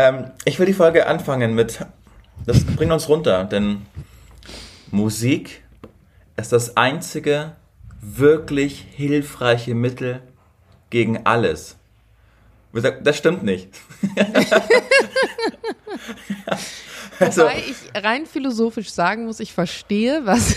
Ähm, ich will die Folge anfangen mit, das bringt uns runter, denn Musik ist das einzige wirklich hilfreiche Mittel gegen alles. Das stimmt nicht. also, Wobei ich rein philosophisch sagen muss, ich verstehe, was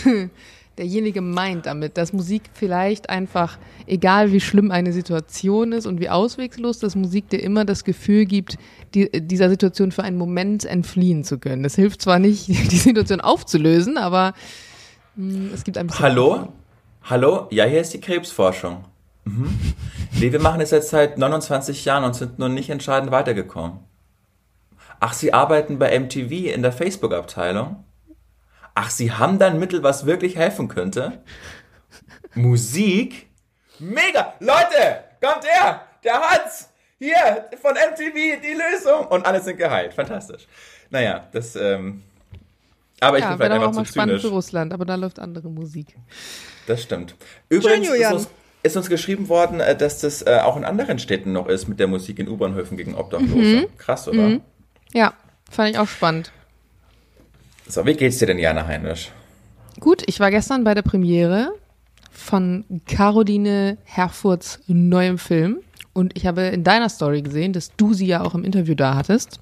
derjenige meint damit, dass Musik vielleicht einfach, egal wie schlimm eine Situation ist und wie auswegslos, dass Musik dir immer das Gefühl gibt, die, dieser Situation für einen Moment entfliehen zu können. Das hilft zwar nicht, die Situation aufzulösen, aber mh, hm, es gibt ein bisschen. Hallo? Aufwand. Hallo? Ja, hier ist die Krebsforschung. Mhm. Nee, wir machen es jetzt seit 29 Jahren und sind nur nicht entscheidend weitergekommen. Ach, Sie arbeiten bei MTV in der Facebook-Abteilung? Ach, Sie haben da ein Mittel, was wirklich helfen könnte? Musik? Mega! Leute, kommt her! Der hat's! Hier, von MTV, die Lösung! Und alle sind geheilt. Fantastisch. Naja, das, ähm, aber ich ja, bin vielleicht einfach auch mal zu spannend zynisch. für Russland, aber da läuft andere Musik. Das stimmt. Übrigens Schön, ist, uns, ist, uns, geschrieben worden, äh, dass das äh, auch in anderen Städten noch ist mit der Musik in U-Bahnhöfen gegen Obdachlose. Mhm. Krass, oder? Mhm. Ja, fand ich auch spannend. So, wie geht's dir denn, Jana Heinisch? Gut, ich war gestern bei der Premiere von Caroline Herfurts neuem Film und ich habe in deiner Story gesehen, dass du sie ja auch im Interview da hattest.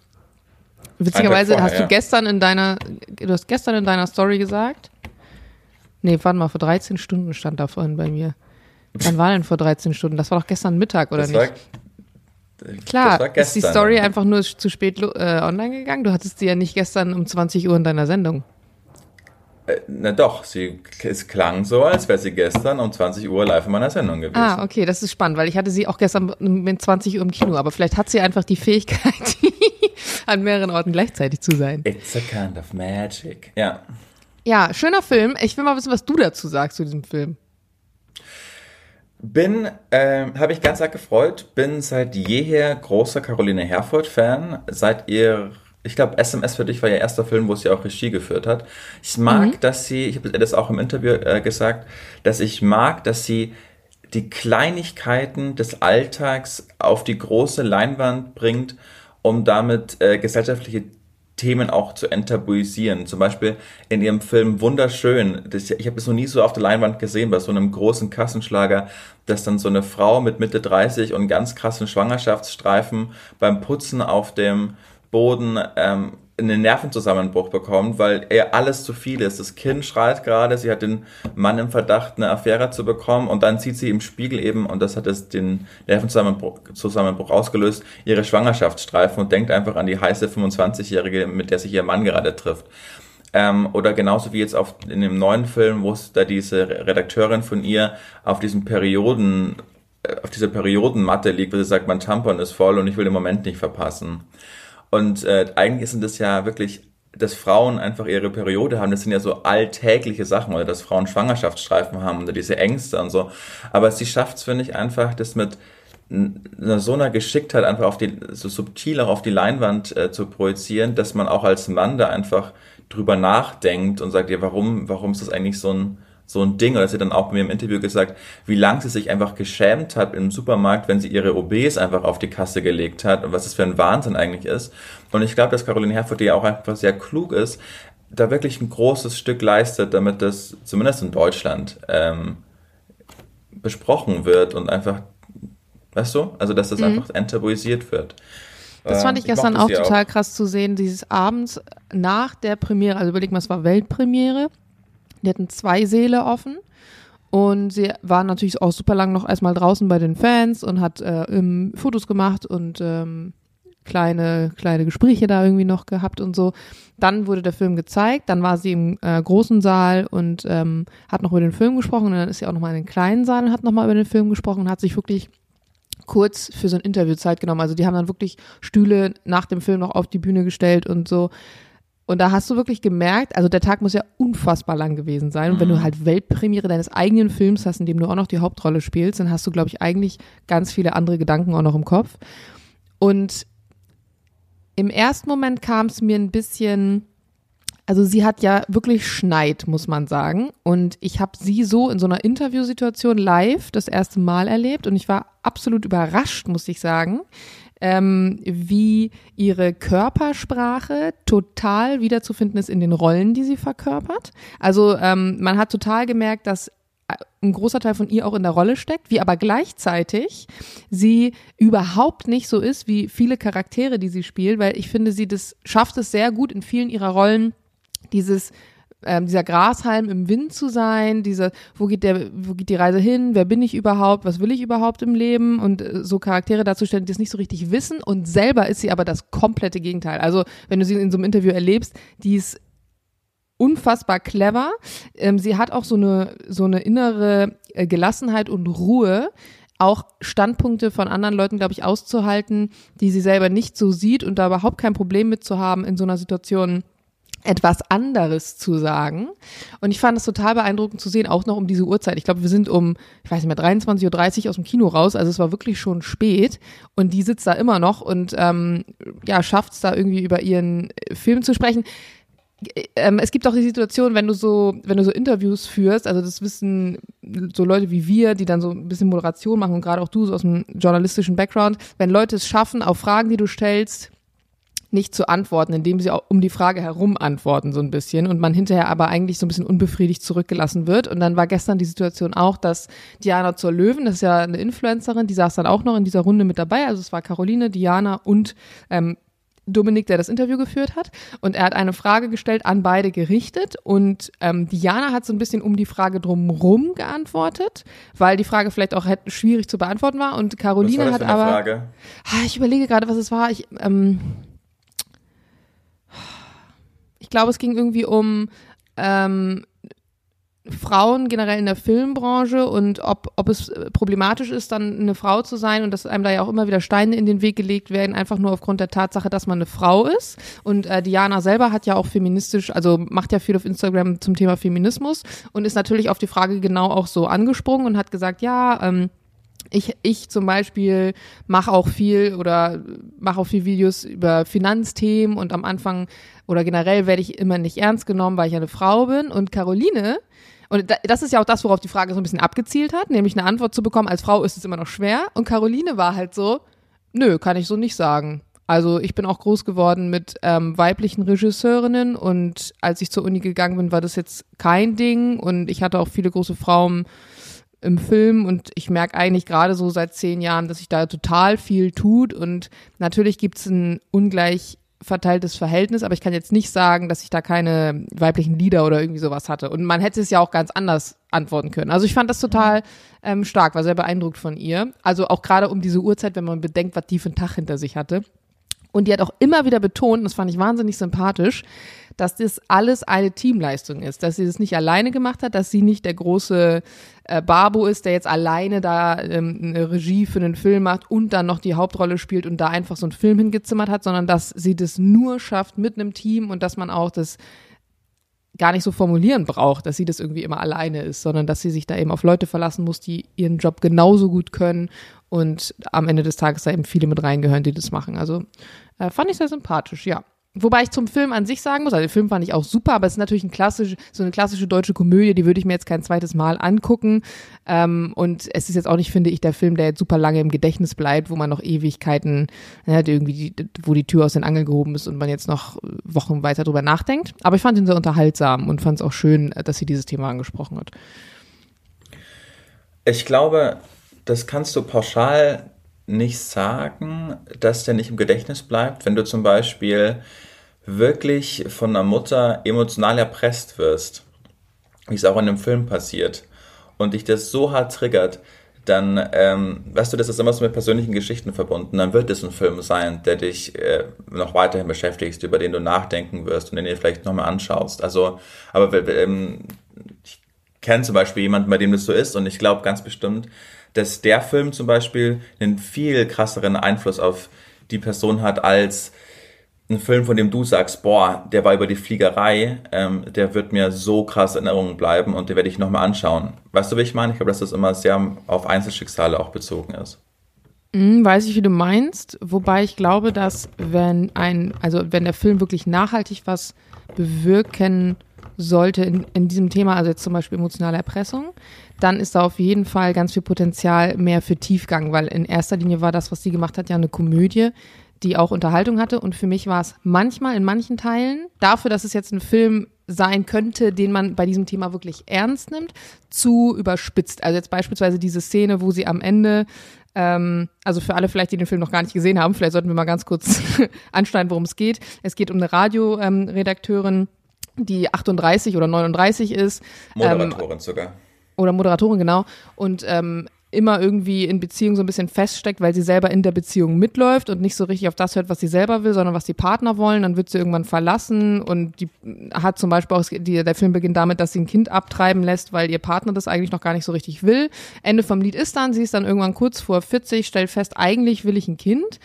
Witzigerweise vorher, hast du ja. gestern in deiner, du hast gestern in deiner Story gesagt, nee, warte mal, vor 13 Stunden stand da vorhin bei mir. Wann war denn vor 13 Stunden? Das war doch gestern Mittag, oder das nicht? Klar, ist die Story einfach nur zu spät äh, online gegangen? Du hattest sie ja nicht gestern um 20 Uhr in deiner Sendung. Äh, na doch, sie, es klang so, als wäre sie gestern um 20 Uhr live in meiner Sendung gewesen. Ah, okay, das ist spannend, weil ich hatte sie auch gestern mit 20 Uhr im Kino, aber vielleicht hat sie einfach die Fähigkeit, an mehreren Orten gleichzeitig zu sein. It's a kind of magic. Ja. Ja, schöner Film. Ich will mal wissen, was du dazu sagst zu diesem Film. Bin, äh, habe ich ganz arg gefreut, bin seit jeher großer Caroline Herford-Fan. Seit ihr, ich glaube, SMS für dich war ihr erster Film, wo sie auch Regie geführt hat. Ich mag, mhm. dass sie, ich habe das auch im Interview äh, gesagt, dass ich mag, dass sie die Kleinigkeiten des Alltags auf die große Leinwand bringt, um damit äh, gesellschaftliche Themen auch zu enttabuisieren. Zum Beispiel in ihrem Film Wunderschön. Das, ich habe das noch nie so auf der Leinwand gesehen, bei so einem großen Kassenschlager, dass dann so eine Frau mit Mitte 30 und ganz krassen Schwangerschaftsstreifen beim Putzen auf dem Boden ähm, einen Nervenzusammenbruch bekommt, weil er alles zu viel ist. Das Kind schreit gerade, sie hat den Mann im Verdacht, eine Affäre zu bekommen und dann sieht sie im Spiegel eben, und das hat es den Nervenzusammenbruch Zusammenbruch ausgelöst, ihre Schwangerschaftsstreifen und denkt einfach an die heiße 25-Jährige, mit der sich ihr Mann gerade trifft. Ähm, oder genauso wie jetzt auf, in dem neuen Film, wo es da diese Redakteurin von ihr auf diesem Perioden äh, auf dieser Periodenmatte liegt, wo sie sagt, mein Tampon ist voll und ich will den Moment nicht verpassen. Und äh, eigentlich sind das ja wirklich, dass Frauen einfach ihre Periode haben, das sind ja so alltägliche Sachen, oder dass Frauen Schwangerschaftsstreifen haben oder diese Ängste und so. Aber sie schafft es, finde ich, einfach, das mit so einer Geschicktheit einfach auf die, so subtil auch auf die Leinwand äh, zu projizieren, dass man auch als Mann da einfach drüber nachdenkt und sagt, ja, warum, warum ist das eigentlich so ein, so ein Ding, oder sie dann auch bei mir im Interview gesagt, wie lang sie sich einfach geschämt hat im Supermarkt, wenn sie ihre OBs einfach auf die Kasse gelegt hat und was das für ein Wahnsinn eigentlich ist. Und ich glaube, dass Caroline Herford, die ja auch einfach sehr klug ist, da wirklich ein großes Stück leistet, damit das zumindest in Deutschland ähm, besprochen wird und einfach, weißt du, also dass das mhm. einfach enttabuisiert wird. Das fand ich, ähm, ich gestern auch total auch. krass zu sehen, dieses abends nach der Premiere, also überleg mal, es war Weltpremiere die hatten zwei Säle offen. Und sie war natürlich auch super lang noch erstmal draußen bei den Fans und hat äh, Fotos gemacht und ähm, kleine, kleine Gespräche da irgendwie noch gehabt und so. Dann wurde der Film gezeigt, dann war sie im äh, großen Saal und ähm, hat noch über den Film gesprochen und dann ist sie auch nochmal in den kleinen Saal und hat nochmal über den Film gesprochen und hat sich wirklich kurz für so ein Interview Zeit genommen. Also die haben dann wirklich Stühle nach dem Film noch auf die Bühne gestellt und so. Und da hast du wirklich gemerkt, also der Tag muss ja unfassbar lang gewesen sein. Und wenn du mhm. halt Weltpremiere deines eigenen Films hast, in dem du auch noch die Hauptrolle spielst, dann hast du, glaube ich, eigentlich ganz viele andere Gedanken auch noch im Kopf. Und im ersten Moment kam es mir ein bisschen, also sie hat ja wirklich Schneid, muss man sagen. Und ich habe sie so in so einer Interviewsituation live das erste Mal erlebt und ich war absolut überrascht, muss ich sagen, ähm, wie ihre Körpersprache total wiederzufinden ist in den Rollen, die sie verkörpert. Also ähm, man hat total gemerkt, dass ein großer Teil von ihr auch in der Rolle steckt, wie aber gleichzeitig sie überhaupt nicht so ist wie viele Charaktere, die sie spielt, weil ich finde, sie das schafft es sehr gut in vielen ihrer Rollen, dieses ähm, dieser Grashalm im Wind zu sein, diese, wo geht der, wo geht die Reise hin, wer bin ich überhaupt, was will ich überhaupt im Leben und äh, so Charaktere darzustellen, die es nicht so richtig wissen und selber ist sie aber das komplette Gegenteil. Also wenn du sie in so einem Interview erlebst, die ist unfassbar clever. Ähm, sie hat auch so eine, so eine innere äh, Gelassenheit und Ruhe, auch Standpunkte von anderen Leuten, glaube ich, auszuhalten, die sie selber nicht so sieht und da überhaupt kein Problem mit zu haben, in so einer Situation etwas anderes zu sagen. Und ich fand es total beeindruckend zu sehen, auch noch um diese Uhrzeit. Ich glaube, wir sind um, ich weiß nicht mehr, 23.30 Uhr aus dem Kino raus, also es war wirklich schon spät und die sitzt da immer noch und ähm, ja, schafft es da irgendwie über ihren Film zu sprechen ähm, es gibt auch die Situation, wenn du so, wenn du so Interviews führst, also das wissen so Leute wie wir, die dann so ein bisschen Moderation machen und gerade auch du so aus dem journalistischen Background, wenn Leute es schaffen, auf Fragen, die du stellst, nicht zu antworten, indem sie auch um die Frage herum antworten so ein bisschen und man hinterher aber eigentlich so ein bisschen unbefriedigt zurückgelassen wird. Und dann war gestern die Situation auch, dass Diana zur Löwen, das ist ja eine Influencerin, die saß dann auch noch in dieser Runde mit dabei. Also es war Caroline, Diana und ähm, Dominik, der das Interview geführt hat. Und er hat eine Frage gestellt, an beide gerichtet. Und ähm, Diana hat so ein bisschen um die Frage drumherum geantwortet, weil die Frage vielleicht auch schwierig zu beantworten war. Und Caroline was war das hat aber. Frage? Ah, ich überlege gerade, was es war. Ich, ähm, ich glaube, es ging irgendwie um ähm, Frauen generell in der Filmbranche und ob, ob es problematisch ist, dann eine Frau zu sein und dass einem da ja auch immer wieder Steine in den Weg gelegt werden, einfach nur aufgrund der Tatsache, dass man eine Frau ist. Und äh, Diana selber hat ja auch feministisch, also macht ja viel auf Instagram zum Thema Feminismus und ist natürlich auf die Frage genau auch so angesprungen und hat gesagt, ja, ähm, ich, ich zum Beispiel mache auch viel oder mache auch viel Videos über Finanzthemen und am Anfang oder generell werde ich immer nicht ernst genommen, weil ich eine Frau bin. Und Caroline und das ist ja auch das, worauf die Frage so ein bisschen abgezielt hat, nämlich eine Antwort zu bekommen, als Frau ist es immer noch schwer. Und Caroline war halt so, nö, kann ich so nicht sagen. Also ich bin auch groß geworden mit ähm, weiblichen Regisseurinnen und als ich zur Uni gegangen bin, war das jetzt kein Ding und ich hatte auch viele große Frauen im Film und ich merke eigentlich gerade so seit zehn Jahren, dass sich da total viel tut und natürlich gibt es ein ungleich verteiltes Verhältnis, aber ich kann jetzt nicht sagen, dass ich da keine weiblichen Lieder oder irgendwie sowas hatte. Und man hätte es ja auch ganz anders antworten können. Also ich fand das total ähm, stark, war sehr beeindruckt von ihr. Also auch gerade um diese Uhrzeit, wenn man bedenkt, was die für einen Tag hinter sich hatte. Und die hat auch immer wieder betont, und das fand ich wahnsinnig sympathisch, dass das alles eine Teamleistung ist, dass sie das nicht alleine gemacht hat, dass sie nicht der große äh, Barbo ist, der jetzt alleine da ähm, eine Regie für einen Film macht und dann noch die Hauptrolle spielt und da einfach so einen Film hingezimmert hat, sondern dass sie das nur schafft mit einem Team und dass man auch das gar nicht so formulieren braucht, dass sie das irgendwie immer alleine ist, sondern dass sie sich da eben auf Leute verlassen muss, die ihren Job genauso gut können und am Ende des Tages da eben viele mit reingehören, die das machen. Also äh, fand ich sehr sympathisch, ja. Wobei ich zum Film an sich sagen muss, also den Film fand ich auch super, aber es ist natürlich ein klassisch, so eine klassische deutsche Komödie, die würde ich mir jetzt kein zweites Mal angucken. Ähm, und es ist jetzt auch nicht, finde ich, der Film, der jetzt super lange im Gedächtnis bleibt, wo man noch Ewigkeiten, ja, irgendwie, die, wo die Tür aus den Angeln gehoben ist und man jetzt noch Wochen weiter drüber nachdenkt. Aber ich fand ihn sehr unterhaltsam und fand es auch schön, dass sie dieses Thema angesprochen hat. Ich glaube, das kannst du pauschal nicht sagen, dass der nicht im Gedächtnis bleibt, wenn du zum Beispiel wirklich von einer Mutter emotional erpresst wirst, wie es auch in dem Film passiert, und dich das so hart triggert, dann, ähm, weißt du, das ist immer so mit persönlichen Geschichten verbunden. Dann wird es ein Film sein, der dich äh, noch weiterhin beschäftigt, über den du nachdenken wirst und den du vielleicht nochmal anschaust. Also, aber ähm, kenne zum Beispiel jemanden, bei dem das so ist und ich glaube ganz bestimmt, dass der Film zum Beispiel einen viel krasseren Einfluss auf die Person hat als ein Film, von dem du sagst, boah, der war über die Fliegerei, ähm, der wird mir so krass in Erinnerung bleiben und den werde ich nochmal anschauen. Weißt du, wie ich meine? Ich glaube, dass das immer sehr auf Einzelschicksale auch bezogen ist. Hm, weiß ich, wie du meinst. Wobei ich glaube, dass wenn ein, also wenn der Film wirklich nachhaltig was bewirken sollte in, in diesem Thema, also jetzt zum Beispiel emotionale Erpressung, dann ist da auf jeden Fall ganz viel Potenzial mehr für Tiefgang, weil in erster Linie war das, was sie gemacht hat, ja eine Komödie, die auch Unterhaltung hatte. Und für mich war es manchmal in manchen Teilen, dafür, dass es jetzt ein Film sein könnte, den man bei diesem Thema wirklich ernst nimmt, zu überspitzt. Also jetzt beispielsweise diese Szene, wo sie am Ende ähm, also für alle vielleicht, die den Film noch gar nicht gesehen haben, vielleicht sollten wir mal ganz kurz anschneiden, worum es geht. Es geht um eine Radioredakteurin, ähm, die 38 oder 39 ist. Moderatorin ähm, sogar. Oder Moderatorin, genau. Und ähm, immer irgendwie in Beziehung so ein bisschen feststeckt, weil sie selber in der Beziehung mitläuft und nicht so richtig auf das hört, was sie selber will, sondern was die Partner wollen. Dann wird sie irgendwann verlassen und die hat zum Beispiel auch, die, der Film beginnt damit, dass sie ein Kind abtreiben lässt, weil ihr Partner das eigentlich noch gar nicht so richtig will. Ende vom Lied ist dann, sie ist dann irgendwann kurz vor 40, stellt fest, eigentlich will ich ein Kind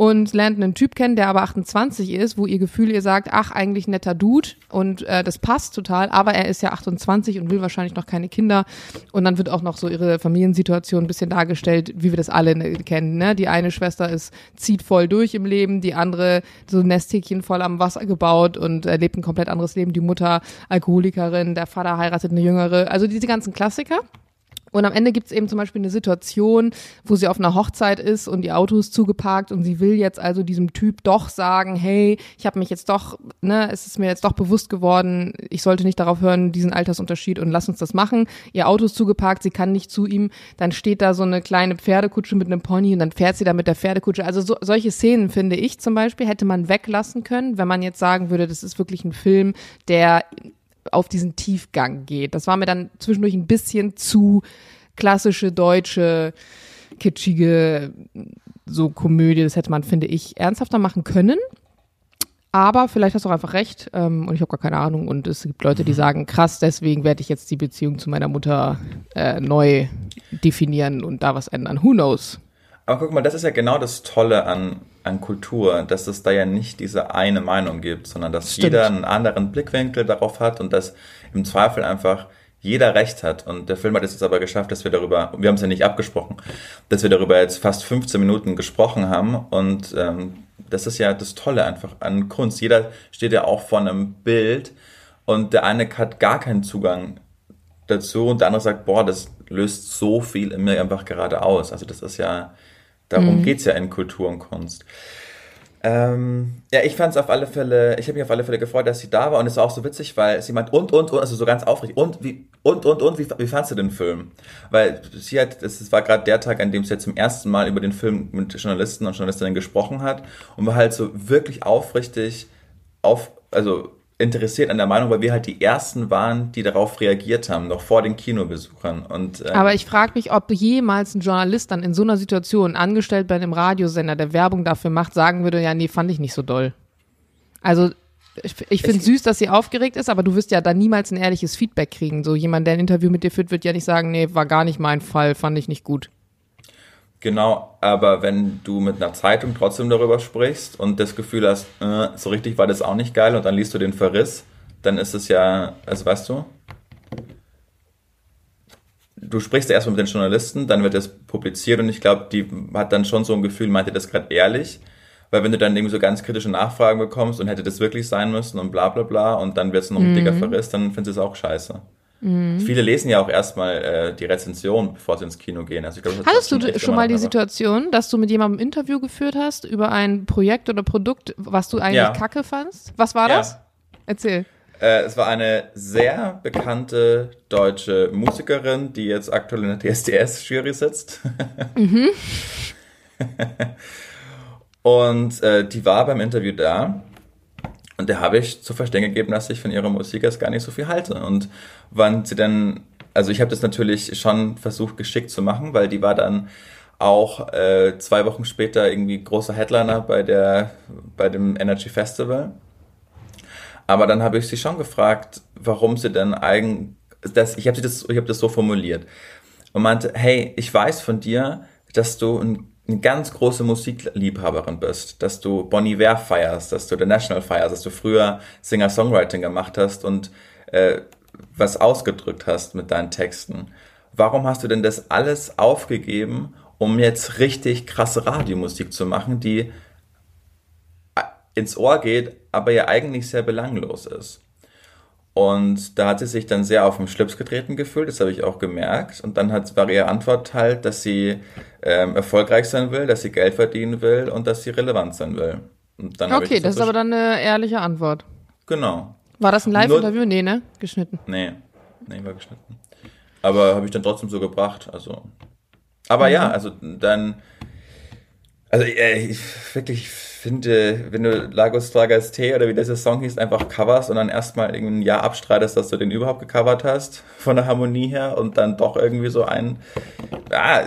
und lernt einen Typ kennen, der aber 28 ist, wo ihr Gefühl ihr sagt, ach, eigentlich netter Dude und äh, das passt total, aber er ist ja 28 und will wahrscheinlich noch keine Kinder und dann wird auch noch so ihre Familiensituation ein bisschen dargestellt, wie wir das alle ne, kennen, ne? Die eine Schwester ist zieht voll durch im Leben, die andere so Nesthäkchen voll am Wasser gebaut und äh, lebt ein komplett anderes Leben, die Mutter Alkoholikerin, der Vater heiratet eine jüngere, also diese ganzen Klassiker. Und am Ende gibt es eben zum Beispiel eine Situation, wo sie auf einer Hochzeit ist und ihr Auto ist zugeparkt und sie will jetzt also diesem Typ doch sagen, hey, ich habe mich jetzt doch, ne, es ist mir jetzt doch bewusst geworden, ich sollte nicht darauf hören, diesen Altersunterschied und lass uns das machen. Ihr Auto ist zugeparkt, sie kann nicht zu ihm, dann steht da so eine kleine Pferdekutsche mit einem Pony und dann fährt sie da mit der Pferdekutsche. Also so, solche Szenen, finde ich zum Beispiel, hätte man weglassen können, wenn man jetzt sagen würde, das ist wirklich ein Film, der auf diesen Tiefgang geht. Das war mir dann zwischendurch ein bisschen zu klassische deutsche kitschige so Komödie. Das hätte man, finde ich, ernsthafter machen können. Aber vielleicht hast du auch einfach recht ähm, und ich habe gar keine Ahnung. Und es gibt Leute, die sagen, krass, deswegen werde ich jetzt die Beziehung zu meiner Mutter äh, neu definieren und da was ändern. Who knows? Aber guck mal, das ist ja genau das Tolle an, an Kultur, dass es da ja nicht diese eine Meinung gibt, sondern dass Stimmt. jeder einen anderen Blickwinkel darauf hat und dass im Zweifel einfach jeder Recht hat. Und der Film hat es jetzt aber geschafft, dass wir darüber, wir haben es ja nicht abgesprochen, dass wir darüber jetzt fast 15 Minuten gesprochen haben. Und ähm, das ist ja das Tolle einfach an Kunst. Jeder steht ja auch vor einem Bild und der eine hat gar keinen Zugang dazu und der andere sagt, boah, das löst so viel in mir einfach gerade aus. Also das ist ja, Darum mhm. es ja in Kultur und Kunst. Ähm, ja, ich fand es auf alle Fälle, ich habe mich auf alle Fälle gefreut, dass sie da war und es war auch so witzig, weil sie meint, und, und, und, also so ganz aufrichtig, und, wie, und, und, und, wie, wie fandst du den Film? Weil sie hat, das war gerade der Tag, an dem sie zum ersten Mal über den Film mit Journalisten und Journalistinnen gesprochen hat und war halt so wirklich aufrichtig auf, also interessiert an der Meinung, weil wir halt die ersten waren, die darauf reagiert haben, noch vor den Kinobesuchern. Und, ähm, Aber ich frage mich, ob jemals ein Journalist dann in so einer Situation, angestellt bei einem Radiosender, der Werbung dafür macht, sagen würde, ja, nee, fand ich nicht so doll. Also ich, ich finde süß, dass sie aufgeregt ist, aber du wirst ja da niemals ein ehrliches Feedback kriegen. So jemand, der ein Interview mit dir führt, wird ja nicht sagen, nee, war gar nicht mein Fall, fand ich nicht gut. Genau, aber wenn du mit einer Zeitung trotzdem darüber sprichst und das Gefühl hast, äh, so richtig war das auch nicht geil und dann liest du den Verriss, dann ist es ja, also weißt du, du sprichst erstmal mit den Journalisten, dann wird das publiziert und ich glaube, die hat dann schon so ein Gefühl, meinte das gerade ehrlich, weil wenn du dann irgendwie so ganz kritische Nachfragen bekommst und hätte das wirklich sein müssen und bla bla bla und dann wird es noch ein mhm. dicker Verriss, dann findest du es auch scheiße. Mhm. Viele lesen ja auch erstmal äh, die Rezension, bevor sie ins Kino gehen. Also ich glaub, Hattest du schon mal die Situation, dass du mit jemandem ein Interview geführt hast über ein Projekt oder Produkt, was du eigentlich ja. kacke fandst? Was war das? Ja. Erzähl. Äh, es war eine sehr bekannte deutsche Musikerin, die jetzt aktuell in der DSDS-Jury sitzt. Mhm. Und äh, die war beim Interview da und der habe ich zu verstehen gegeben, dass ich von ihrer Musik erst gar nicht so viel halte. Und wann sie dann, also ich habe das natürlich schon versucht geschickt zu machen, weil die war dann auch äh, zwei Wochen später irgendwie großer Headliner bei der bei dem Energy Festival. Aber dann habe ich sie schon gefragt, warum sie denn eigentlich das ich habe das ich habe das so formuliert und meinte, hey, ich weiß von dir, dass du ein eine ganz große Musikliebhaberin bist, dass du Bonnie Iver feierst, dass du The National feierst, dass du früher Singer-Songwriting gemacht hast und äh, was ausgedrückt hast mit deinen Texten. Warum hast du denn das alles aufgegeben, um jetzt richtig krasse Radiomusik zu machen, die ins Ohr geht, aber ja eigentlich sehr belanglos ist. Und da hat sie sich dann sehr auf den Schlips getreten gefühlt, das habe ich auch gemerkt. Und dann hat, war ihre Antwort halt, dass sie ähm, erfolgreich sein will, dass sie Geld verdienen will und dass sie relevant sein will. okay, das, das ist aber dann eine ehrliche Antwort. Genau. War das ein Live-Interview? Nee, ne? Geschnitten. Nee, nee, war geschnitten. Aber habe ich dann trotzdem so gebracht, also. Aber mhm. ja, also dann, also äh, ich wirklich finde, wenn du Lagos Tragas T oder wie dieser Song hieß, einfach coverst und dann erstmal ein Jahr abstreitest, dass du den überhaupt gecovert hast, von der Harmonie her und dann doch irgendwie so ein, ah,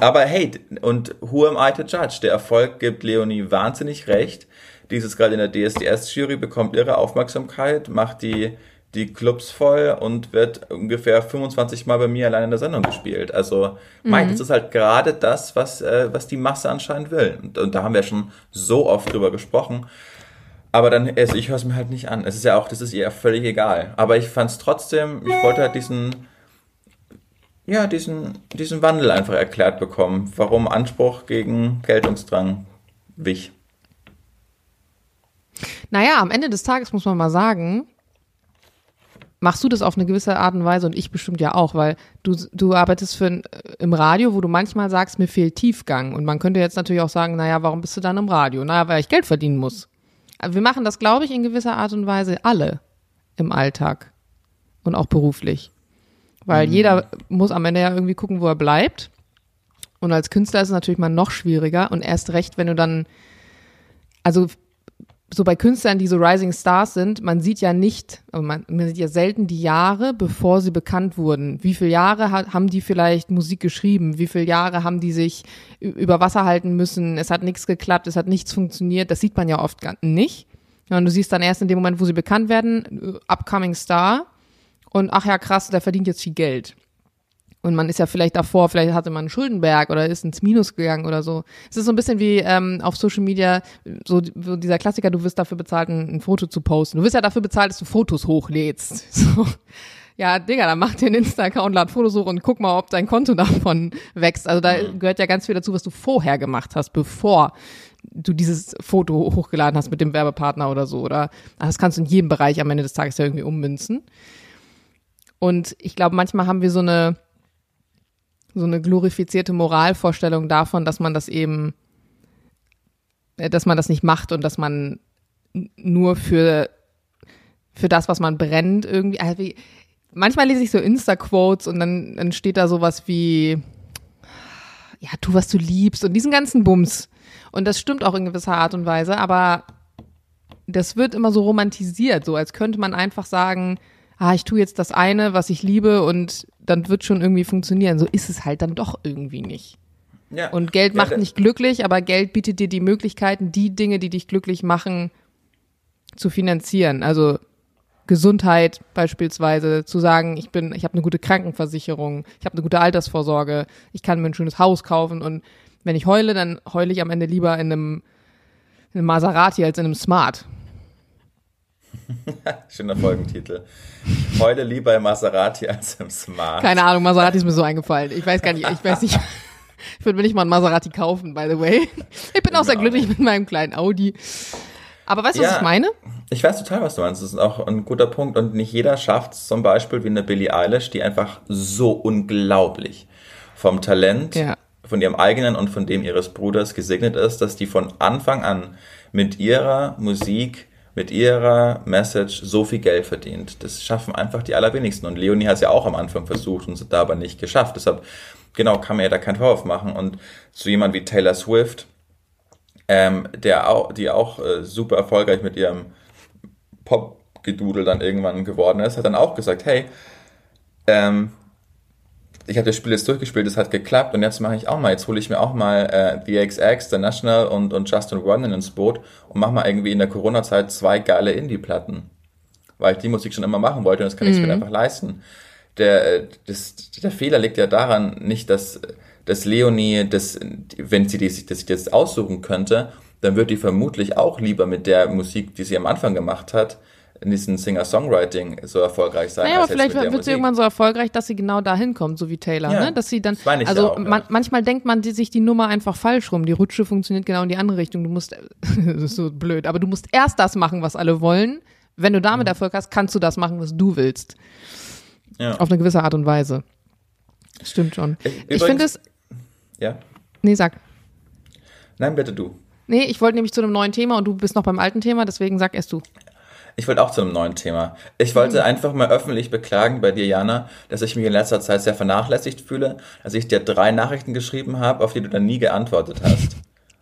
aber hey, und who am I to judge? Der Erfolg gibt Leonie wahnsinnig recht. Dieses gerade in der DSDS-Jury bekommt ihre Aufmerksamkeit, macht die die Clubs voll und wird ungefähr 25 Mal bei mir allein in der Sendung gespielt. Also, mhm. mein, das ist halt gerade das, was, äh, was die Masse anscheinend will. Und, und, da haben wir schon so oft drüber gesprochen. Aber dann, also ich höre es mir halt nicht an. Es ist ja auch, das ist ihr völlig egal. Aber ich fand es trotzdem, ich wollte halt diesen, ja, diesen, diesen Wandel einfach erklärt bekommen, warum Anspruch gegen Geltungsdrang wich. Naja, am Ende des Tages muss man mal sagen, machst du das auf eine gewisse Art und Weise und ich bestimmt ja auch, weil du, du arbeitest für ein, im Radio, wo du manchmal sagst, mir fehlt Tiefgang. Und man könnte jetzt natürlich auch sagen, naja, warum bist du dann im Radio? Naja, weil ich Geld verdienen muss. wir machen das, glaube ich, in gewisser Art und Weise alle im Alltag und auch beruflich. Weil mhm. jeder muss am Ende ja irgendwie gucken, wo er bleibt. Und als Künstler ist es natürlich mal noch schwieriger und erst recht, wenn du dann, also so bei Künstlern, die so Rising Stars sind, man sieht ja nicht, man, man sieht ja selten die Jahre, bevor sie bekannt wurden. Wie viele Jahre hat, haben die vielleicht Musik geschrieben? Wie viele Jahre haben die sich über Wasser halten müssen? Es hat nichts geklappt, es hat nichts funktioniert. Das sieht man ja oft nicht. Und du siehst dann erst in dem Moment, wo sie bekannt werden, upcoming Star. Und ach ja, krass, der verdient jetzt viel Geld. Und man ist ja vielleicht davor, vielleicht hatte man einen Schuldenberg oder ist ins Minus gegangen oder so. Es ist so ein bisschen wie ähm, auf Social Media, so, so dieser Klassiker, du wirst dafür bezahlt, ein, ein, Foto zu posten. Du wirst ja dafür bezahlt, dass du Fotos hochlädst. So. Ja, Digga, dann mach dir einen Insta-Account, lad Fotos hoch und guck mal, ob dein Konto davon wächst. Also da gehört ja ganz viel dazu, was du vorher gemacht hast, bevor du dieses Foto hochgeladen hast mit dem Werbepartner oder so. Oder das kannst du in jedem Bereich am Ende des Tages ja irgendwie ummünzen. Und ich glaube, manchmal haben wir so eine so eine glorifizierte Moralvorstellung davon, dass man das eben, äh, dass man das nicht macht und dass man nur für, für das, was man brennt, irgendwie, also wie, manchmal lese ich so Insta-Quotes und dann, dann steht da sowas wie, ja, tu, was du liebst und diesen ganzen Bums. Und das stimmt auch in gewisser Art und Weise, aber das wird immer so romantisiert, so als könnte man einfach sagen, ah, ich tue jetzt das eine, was ich liebe und dann wird schon irgendwie funktionieren. So ist es halt dann doch irgendwie nicht. Ja. Und Geld macht ja, nicht glücklich, aber Geld bietet dir die Möglichkeiten, die Dinge, die dich glücklich machen, zu finanzieren. Also Gesundheit beispielsweise, zu sagen, ich bin, ich habe eine gute Krankenversicherung, ich habe eine gute Altersvorsorge, ich kann mir ein schönes Haus kaufen und wenn ich heule, dann heule ich am Ende lieber in einem, in einem Maserati als in einem Smart. Schöner Folgentitel. Heule lieber im Maserati als im Smart. Keine Ahnung, Maserati ist mir so eingefallen. Ich weiß gar nicht, ich weiß nicht. Ich würde mir nicht mal ein Maserati kaufen, by the way. Ich bin auch sehr glücklich mit meinem kleinen Audi. Aber weißt du, ja, was ich meine? Ich weiß total, was du meinst. Das ist auch ein guter Punkt. Und nicht jeder schafft es zum Beispiel wie eine Billie Eilish, die einfach so unglaublich vom Talent, ja. von ihrem eigenen und von dem ihres Bruders gesegnet ist, dass die von Anfang an mit ihrer Musik mit ihrer Message so viel Geld verdient. Das schaffen einfach die allerwenigsten. Und Leonie hat es ja auch am Anfang versucht und es da aber nicht geschafft. Deshalb, genau, kann man ja da keinen Vorwurf machen. Und zu jemand wie Taylor Swift, ähm, der auch, die auch äh, super erfolgreich mit ihrem Pop-Gedudel dann irgendwann geworden ist, hat dann auch gesagt, hey, ähm, ich habe das Spiel jetzt durchgespielt, es hat geklappt und jetzt mache ich auch mal, jetzt hole ich mir auch mal äh, The XX, The National und, und Justin Ronan ins Boot und mache mal irgendwie in der Corona-Zeit zwei geile Indie-Platten. Weil ich die Musik schon immer machen wollte und das kann ich mir mhm. einfach leisten. Der, äh, das, der Fehler liegt ja daran, nicht, dass, dass Leonie, das, wenn sie die, das sich jetzt aussuchen könnte, dann wird die vermutlich auch lieber mit der Musik, die sie am Anfang gemacht hat, in diesem Singer-Songwriting so erfolgreich sein. Naja, aber vielleicht wird sie irgendwann so erfolgreich, dass sie genau dahin kommt, so wie Taylor, ja, ne? Dass sie dann, also auch, man, manchmal denkt man die, sich die Nummer einfach falsch rum. Die Rutsche funktioniert genau in die andere Richtung. Du musst, das ist so blöd, aber du musst erst das machen, was alle wollen. Wenn du damit mhm. Erfolg hast, kannst du das machen, was du willst. Ja. Auf eine gewisse Art und Weise. Stimmt schon. Übrigens, ich finde es. Ja. Nee, sag. Nein, bitte du. Nee, ich wollte nämlich zu einem neuen Thema und du bist noch beim alten Thema, deswegen sag erst du. Ich wollte auch zu einem neuen Thema. Ich wollte mhm. einfach mal öffentlich beklagen bei dir, Jana, dass ich mich in letzter Zeit sehr vernachlässigt fühle, dass ich dir drei Nachrichten geschrieben habe, auf die du dann nie geantwortet hast.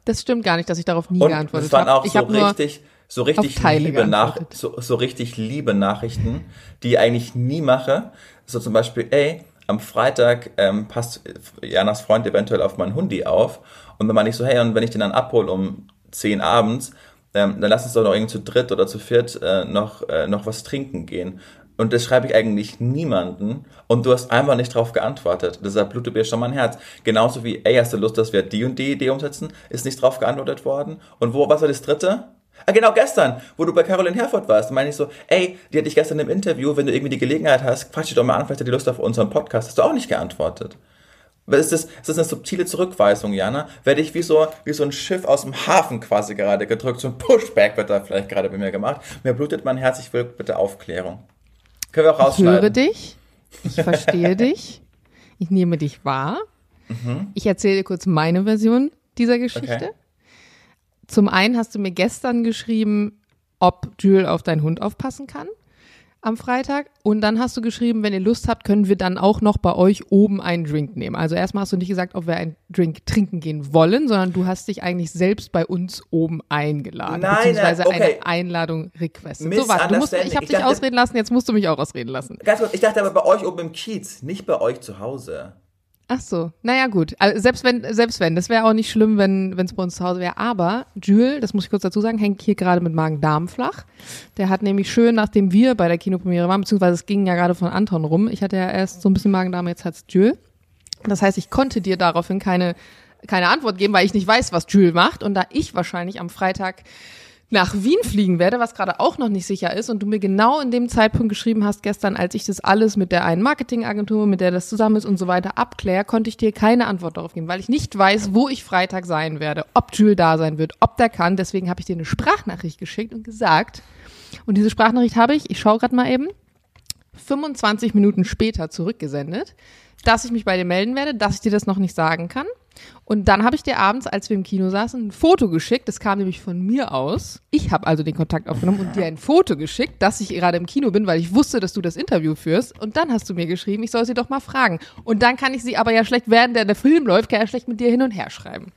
Das stimmt gar nicht, dass ich darauf nie und geantwortet habe. Es waren auch so richtig, so richtig liebe Nach so, so richtig liebe Nachrichten, die ich eigentlich nie mache. So zum Beispiel, ey, am Freitag ähm, passt Janas Freund eventuell auf meinen Hundi auf. Und dann meine ich so, hey, und wenn ich den dann abhole um 10 abends, ähm, dann lass uns doch noch irgendwie zu dritt oder zu viert äh, noch, äh, noch was trinken gehen. Und das schreibe ich eigentlich niemanden. Und du hast einfach nicht darauf geantwortet. Deshalb blutet mir schon mein Herz. Genauso wie, ey, hast du Lust, dass wir die und die Idee umsetzen? Ist nicht drauf geantwortet worden. Und wo, was war das dritte? Ah, genau, gestern, wo du bei Caroline Herford warst, meine ich so, ey, die hatte ich gestern im Interview, wenn du irgendwie die Gelegenheit hast, quatsch dich doch mal an, vielleicht hat die Lust auf unseren Podcast. Hast du auch nicht geantwortet. Ist das, ist das eine subtile Zurückweisung, Jana? Werde ich wie so, wie so ein Schiff aus dem Hafen quasi gerade gedrückt? So ein Pushback wird da vielleicht gerade bei mir gemacht. Mir blutet mein Herz, ich will bitte Aufklärung. Können wir auch rausschneiden. Ich höre dich. Ich verstehe dich. Ich nehme dich wahr. Mhm. Ich erzähle dir kurz meine Version dieser Geschichte. Okay. Zum einen hast du mir gestern geschrieben, ob Jules auf deinen Hund aufpassen kann am Freitag. Und dann hast du geschrieben, wenn ihr Lust habt, können wir dann auch noch bei euch oben einen Drink nehmen. Also erstmal hast du nicht gesagt, ob wir einen Drink trinken gehen wollen, sondern du hast dich eigentlich selbst bei uns oben eingeladen. Nein, beziehungsweise nein, okay. eine Einladung requestet. So, warte, du musst, ich habe dich dachte, ausreden lassen, jetzt musst du mich auch ausreden lassen. Ganz kurz, ich dachte aber bei euch oben im Kiez, nicht bei euch zu Hause. Ach so, naja gut. Also selbst wenn, selbst wenn, das wäre auch nicht schlimm, wenn es bei uns zu Hause wäre. Aber Jules, das muss ich kurz dazu sagen, hängt hier gerade mit Magen-Darm flach. Der hat nämlich schön, nachdem wir bei der Kinopremiere waren, beziehungsweise es ging ja gerade von Anton rum. Ich hatte ja erst so ein bisschen Magen-Darm, jetzt hat's Jules. Das heißt, ich konnte dir daraufhin keine, keine Antwort geben, weil ich nicht weiß, was Jules macht. Und da ich wahrscheinlich am Freitag nach Wien fliegen werde, was gerade auch noch nicht sicher ist und du mir genau in dem Zeitpunkt geschrieben hast gestern, als ich das alles mit der einen Marketingagentur, mit der das zusammen ist und so weiter abkläre, konnte ich dir keine Antwort darauf geben, weil ich nicht weiß, wo ich Freitag sein werde, ob Jules da sein wird, ob der kann. Deswegen habe ich dir eine Sprachnachricht geschickt und gesagt, und diese Sprachnachricht habe ich, ich schaue gerade mal eben, 25 Minuten später zurückgesendet, dass ich mich bei dir melden werde, dass ich dir das noch nicht sagen kann. Und dann habe ich dir abends, als wir im Kino saßen, ein Foto geschickt. Das kam nämlich von mir aus. Ich habe also den Kontakt aufgenommen und dir ein Foto geschickt, dass ich gerade im Kino bin, weil ich wusste, dass du das Interview führst. Und dann hast du mir geschrieben, ich soll sie doch mal fragen. Und dann kann ich sie aber ja schlecht, während der, Film läuft, kann ja schlecht mit dir hin und her schreiben.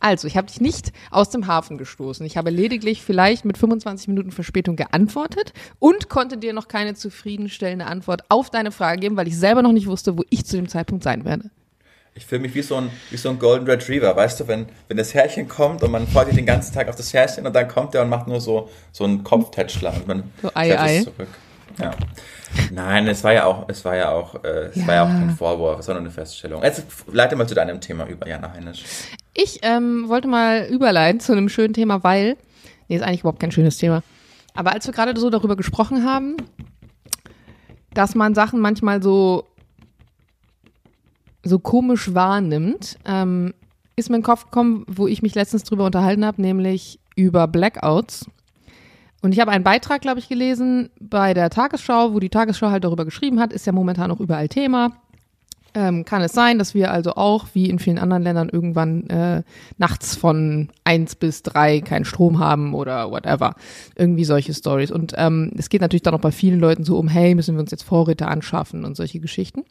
Also, ich habe dich nicht aus dem Hafen gestoßen. Ich habe lediglich vielleicht mit 25 Minuten Verspätung geantwortet und konnte dir noch keine zufriedenstellende Antwort auf deine Frage geben, weil ich selber noch nicht wusste, wo ich zu dem Zeitpunkt sein werde. Ich fühle mich wie so, ein, wie so ein Golden Retriever, weißt du, wenn, wenn das Härchen kommt und man freut sich den ganzen Tag auf das Härchen und dann kommt er und macht nur so, so einen Kopftätschler und man so ei, ei. zurück. Ja. Nein, es war ja auch, es war ja auch, äh, es ja. war ja auch kein Vorwurf, nur eine Feststellung. Jetzt leite mal zu deinem Thema über, Jana Heinisch. Ich ähm, wollte mal überleiten zu einem schönen Thema, weil, nee, ist eigentlich überhaupt kein schönes Thema. Aber als wir gerade so darüber gesprochen haben, dass man Sachen manchmal so so komisch wahrnimmt, ähm, ist mir in den Kopf gekommen, wo ich mich letztens drüber unterhalten habe, nämlich über Blackouts. Und ich habe einen Beitrag, glaube ich, gelesen bei der Tagesschau, wo die Tagesschau halt darüber geschrieben hat, ist ja momentan auch überall Thema. Ähm, kann es sein, dass wir also auch, wie in vielen anderen Ländern, irgendwann äh, nachts von eins bis drei keinen Strom haben oder whatever. Irgendwie solche Stories. Und ähm, es geht natürlich dann auch bei vielen Leuten so um, hey, müssen wir uns jetzt Vorräte anschaffen und solche Geschichten.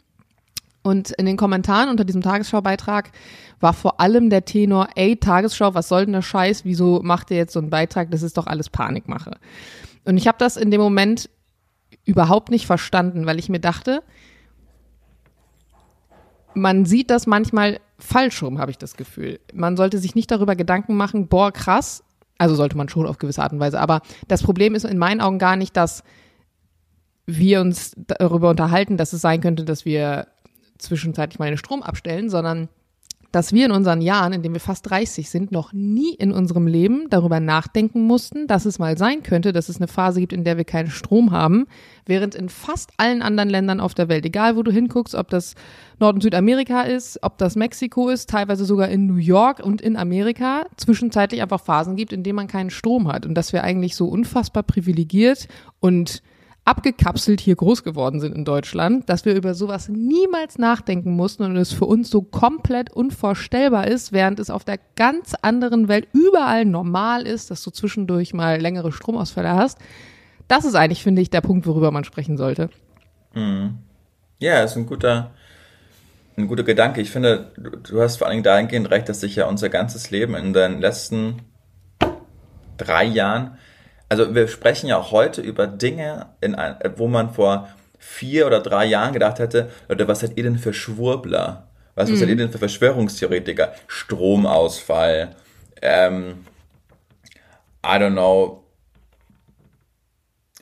Und in den Kommentaren unter diesem Tagesschaubeitrag war vor allem der Tenor, ey, Tagesschau, was soll denn der Scheiß? Wieso macht ihr jetzt so einen Beitrag? Das ist doch alles Panikmache. Und ich habe das in dem Moment überhaupt nicht verstanden, weil ich mir dachte, man sieht das manchmal falsch rum, habe ich das Gefühl. Man sollte sich nicht darüber Gedanken machen, boah, krass. Also sollte man schon auf gewisse Art und Weise. Aber das Problem ist in meinen Augen gar nicht, dass wir uns darüber unterhalten, dass es sein könnte, dass wir zwischenzeitlich mal den Strom abstellen, sondern dass wir in unseren Jahren, in denen wir fast 30 sind, noch nie in unserem Leben darüber nachdenken mussten, dass es mal sein könnte, dass es eine Phase gibt, in der wir keinen Strom haben, während in fast allen anderen Ländern auf der Welt, egal wo du hinguckst, ob das Nord- und Südamerika ist, ob das Mexiko ist, teilweise sogar in New York und in Amerika, zwischenzeitlich einfach Phasen gibt, in denen man keinen Strom hat. Und dass wir eigentlich so unfassbar privilegiert und abgekapselt hier groß geworden sind in Deutschland, dass wir über sowas niemals nachdenken mussten und es für uns so komplett unvorstellbar ist, während es auf der ganz anderen Welt überall normal ist, dass du zwischendurch mal längere Stromausfälle hast. Das ist eigentlich, finde ich, der Punkt, worüber man sprechen sollte. Mhm. Ja, ist ein guter, ein guter Gedanke. Ich finde, du hast vor allen Dingen dahingehend recht, dass sich ja unser ganzes Leben in den letzten drei Jahren also wir sprechen ja auch heute über Dinge, in ein, wo man vor vier oder drei Jahren gedacht hätte, Leute, was seid ihr denn für Schwurbler? Was, was seid ihr mhm. denn für Verschwörungstheoretiker? Stromausfall, ähm, I don't know,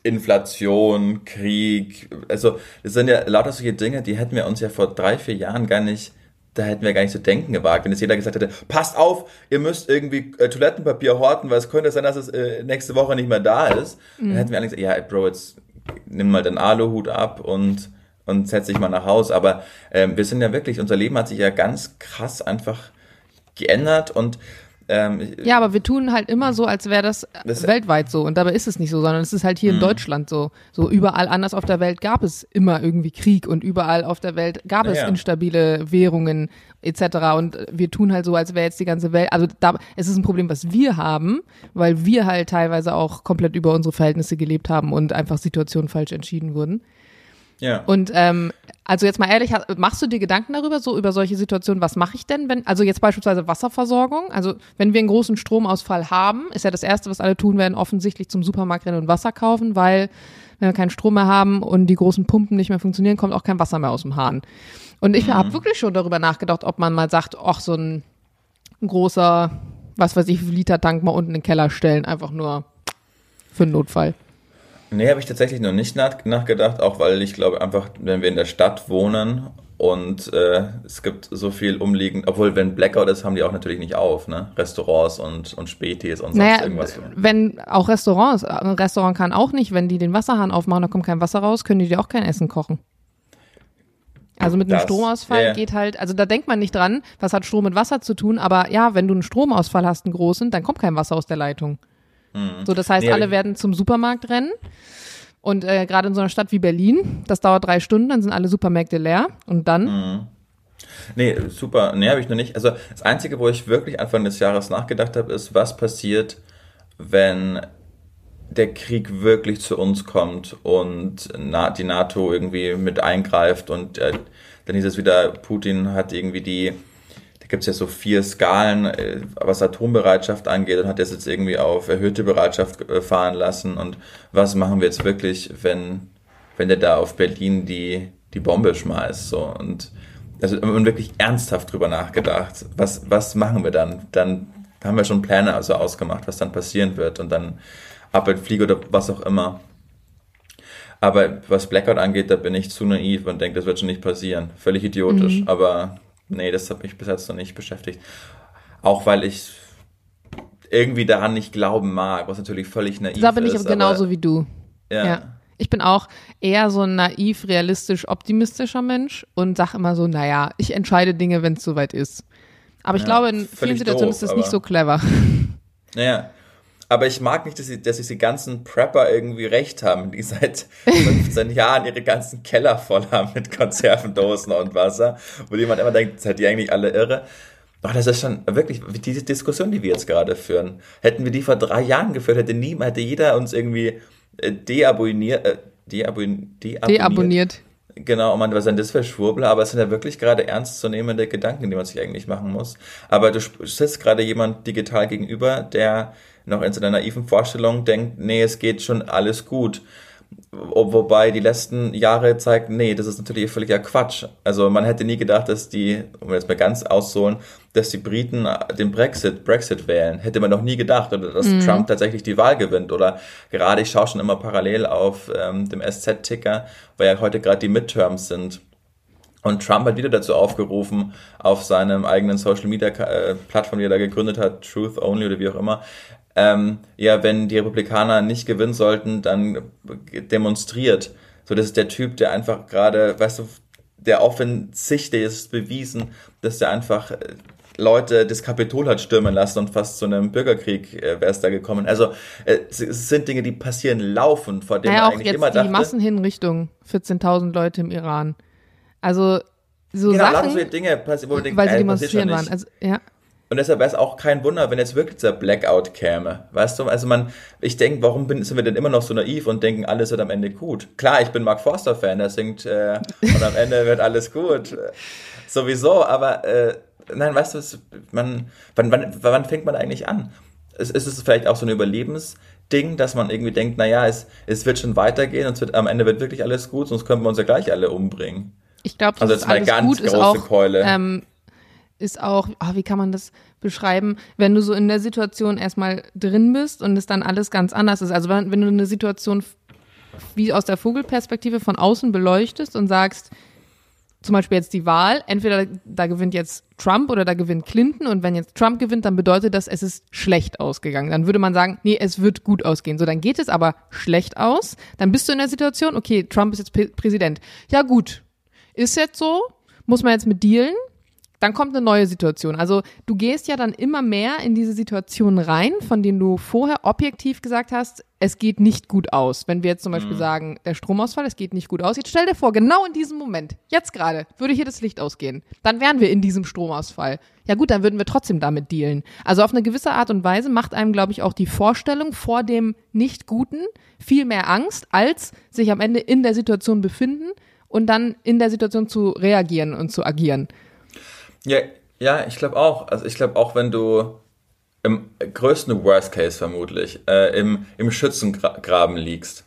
Inflation, Krieg, also das sind ja lauter solche Dinge, die hätten wir uns ja vor drei, vier Jahren gar nicht da hätten wir gar nicht zu denken gewagt, wenn jetzt jeder gesagt hätte, passt auf, ihr müsst irgendwie äh, Toilettenpapier horten, weil es könnte sein, dass es äh, nächste Woche nicht mehr da ist. Mhm. Dann hätten wir alle gesagt, ja, Bro, jetzt nimm mal den Aluhut ab und, und setz dich mal nach Hause. Aber ähm, wir sind ja wirklich, unser Leben hat sich ja ganz krass einfach geändert und ähm, ja, aber wir tun halt immer so, als wäre das, das, weltweit so. Und dabei ist es nicht so, sondern es ist halt hier in mhm. Deutschland so. So überall anders auf der Welt gab es immer irgendwie Krieg und überall auf der Welt gab es ja. instabile Währungen etc. Und wir tun halt so, als wäre jetzt die ganze Welt. Also da, es ist ein Problem, was wir haben, weil wir halt teilweise auch komplett über unsere Verhältnisse gelebt haben und einfach Situationen falsch entschieden wurden. Ja. Und ähm, also jetzt mal ehrlich, machst du dir Gedanken darüber, so über solche Situationen, was mache ich denn, wenn, also jetzt beispielsweise Wasserversorgung, also wenn wir einen großen Stromausfall haben, ist ja das Erste, was alle tun werden, offensichtlich zum Supermarkt rennen und Wasser kaufen, weil wenn wir keinen Strom mehr haben und die großen Pumpen nicht mehr funktionieren, kommt auch kein Wasser mehr aus dem Hahn. Und ich mhm. habe wirklich schon darüber nachgedacht, ob man mal sagt, ach, so ein, ein großer, was weiß ich, Liter Tank mal unten in den Keller stellen, einfach nur für einen Notfall. Nee, habe ich tatsächlich noch nicht nach, nachgedacht, auch weil ich glaube einfach, wenn wir in der Stadt wohnen und äh, es gibt so viel umliegend, obwohl wenn Blackout ist, haben die auch natürlich nicht auf, ne? Restaurants und, und Spätis und naja, sonst irgendwas. Wenn auch Restaurants, ein Restaurant kann auch nicht, wenn die den Wasserhahn aufmachen, da kommt kein Wasser raus, können die dir auch kein Essen kochen. Also mit einem das, Stromausfall yeah. geht halt, also da denkt man nicht dran, was hat Strom mit Wasser zu tun, aber ja, wenn du einen Stromausfall hast, einen großen, dann kommt kein Wasser aus der Leitung. Mhm. So, das heißt, nee, alle werden zum Supermarkt rennen. Und äh, gerade in so einer Stadt wie Berlin, das dauert drei Stunden, dann sind alle Supermärkte leer. Und dann? Mhm. Nee, super. Nee, habe ich noch nicht. Also das Einzige, wo ich wirklich Anfang des Jahres nachgedacht habe, ist, was passiert, wenn der Krieg wirklich zu uns kommt und die NATO irgendwie mit eingreift und äh, dann hieß es wieder, Putin hat irgendwie die gibt es ja so vier Skalen, äh, was Atombereitschaft angeht und hat das jetzt irgendwie auf erhöhte Bereitschaft äh, fahren lassen. Und was machen wir jetzt wirklich, wenn, wenn der da auf Berlin die, die Bombe schmeißt? So. Und also und wirklich ernsthaft drüber nachgedacht, was, was machen wir dann? Dann haben wir schon Pläne also ausgemacht, was dann passieren wird und dann ab in Fliege oder was auch immer. Aber was Blackout angeht, da bin ich zu naiv und denke, das wird schon nicht passieren. Völlig idiotisch. Mhm. Aber Nee, das hat mich bis jetzt noch nicht beschäftigt. Auch weil ich irgendwie daran nicht glauben mag, was natürlich völlig naiv ist. Da bin ich ist, genauso wie du. Ja. ja. Ich bin auch eher so ein naiv, realistisch, optimistischer Mensch und sag immer so, naja, ich entscheide Dinge, wenn es soweit ist. Aber ich ja, glaube, in vielen Situationen doof, ist das nicht so clever. Naja, aber ich mag nicht, dass, sie, dass diese ganzen Prepper irgendwie recht haben, die seit 15 Jahren ihre ganzen Keller voll haben mit Konservendosen und Wasser, wo jemand immer denkt, seid ihr eigentlich alle irre? Doch, das ist schon wirklich, diese Diskussion, die wir jetzt gerade führen, hätten wir die vor drei Jahren geführt, hätte niemand, hätte jeder uns irgendwie äh, deabonniert, äh, deabon, deabonniert. deabonniert. Genau, und man, was sind das für Schwurbler? Aber es sind ja wirklich gerade ernstzunehmende Gedanken, die man sich eigentlich machen muss. Aber du sitzt gerade jemand digital gegenüber, der noch in seiner naiven Vorstellung denkt, nee, es geht schon alles gut. Wobei die letzten Jahre zeigen, nee, das ist natürlich völliger Quatsch. Also man hätte nie gedacht, dass die, um jetzt mal ganz auszuholen, dass die Briten den Brexit, Brexit wählen. Hätte man noch nie gedacht. Oder dass mhm. Trump tatsächlich die Wahl gewinnt. Oder gerade, ich schaue schon immer parallel auf ähm, dem SZ-Ticker, weil ja heute gerade die Midterms sind. Und Trump hat wieder dazu aufgerufen, auf seinem eigenen Social Media äh, Plattform, die er da gegründet hat, Truth Only oder wie auch immer, ähm, ja, wenn die Republikaner nicht gewinnen sollten, dann demonstriert. So, das ist der Typ, der einfach gerade, weißt du, der offensichtlich ist bewiesen, dass der einfach äh, Leute das Kapitol hat stürmen lassen und fast zu einem Bürgerkrieg äh, wäre es da gekommen. Also äh, es sind Dinge, die passieren laufend, vor denen naja, man eigentlich immer dachte. die Massenhinrichtung, 14.000 Leute im Iran. Also so genau, Sachen, so Dinge passieren, weil sie demonstrieren waren. Also, ja. Und deshalb wäre es auch kein Wunder, wenn jetzt wirklich dieser Blackout käme. Weißt du, also man, ich denke, warum bin, sind wir denn immer noch so naiv und denken, alles wird am Ende gut? Klar, ich bin Mark Forster-Fan, der singt äh, und am Ende wird alles gut. Sowieso, aber äh, nein, weißt du, man, wann, wann, wann fängt man eigentlich an? Ist, ist es vielleicht auch so ein Überlebensding, dass man irgendwie denkt, naja, es, es wird schon weitergehen und es wird, am Ende wird wirklich alles gut, sonst können wir uns ja gleich alle umbringen. Ich glaube, das also ist alles ganz gut große ist auch, Keule. Ähm, ist auch, oh, wie kann man das beschreiben, wenn du so in der Situation erstmal drin bist und es dann alles ganz anders ist. Also wenn, wenn du eine Situation wie aus der Vogelperspektive von außen beleuchtest und sagst, zum Beispiel jetzt die Wahl, entweder da gewinnt jetzt Trump oder da gewinnt Clinton und wenn jetzt Trump gewinnt, dann bedeutet das, es ist schlecht ausgegangen. Dann würde man sagen, nee, es wird gut ausgehen. So, dann geht es aber schlecht aus. Dann bist du in der Situation, okay, Trump ist jetzt Präsident. Ja gut, ist jetzt so, muss man jetzt mit dealen dann kommt eine neue Situation. Also du gehst ja dann immer mehr in diese Situation rein, von denen du vorher objektiv gesagt hast, es geht nicht gut aus. Wenn wir jetzt zum Beispiel mhm. sagen, der Stromausfall, es geht nicht gut aus. Jetzt stell dir vor, genau in diesem Moment, jetzt gerade, würde hier das Licht ausgehen. Dann wären wir in diesem Stromausfall. Ja gut, dann würden wir trotzdem damit dealen. Also auf eine gewisse Art und Weise macht einem, glaube ich, auch die Vorstellung vor dem Nicht-Guten viel mehr Angst, als sich am Ende in der Situation befinden und dann in der Situation zu reagieren und zu agieren. Ja, ja, ich glaube auch. Also ich glaube auch, wenn du im größten Worst Case vermutlich äh, im, im Schützengraben liegst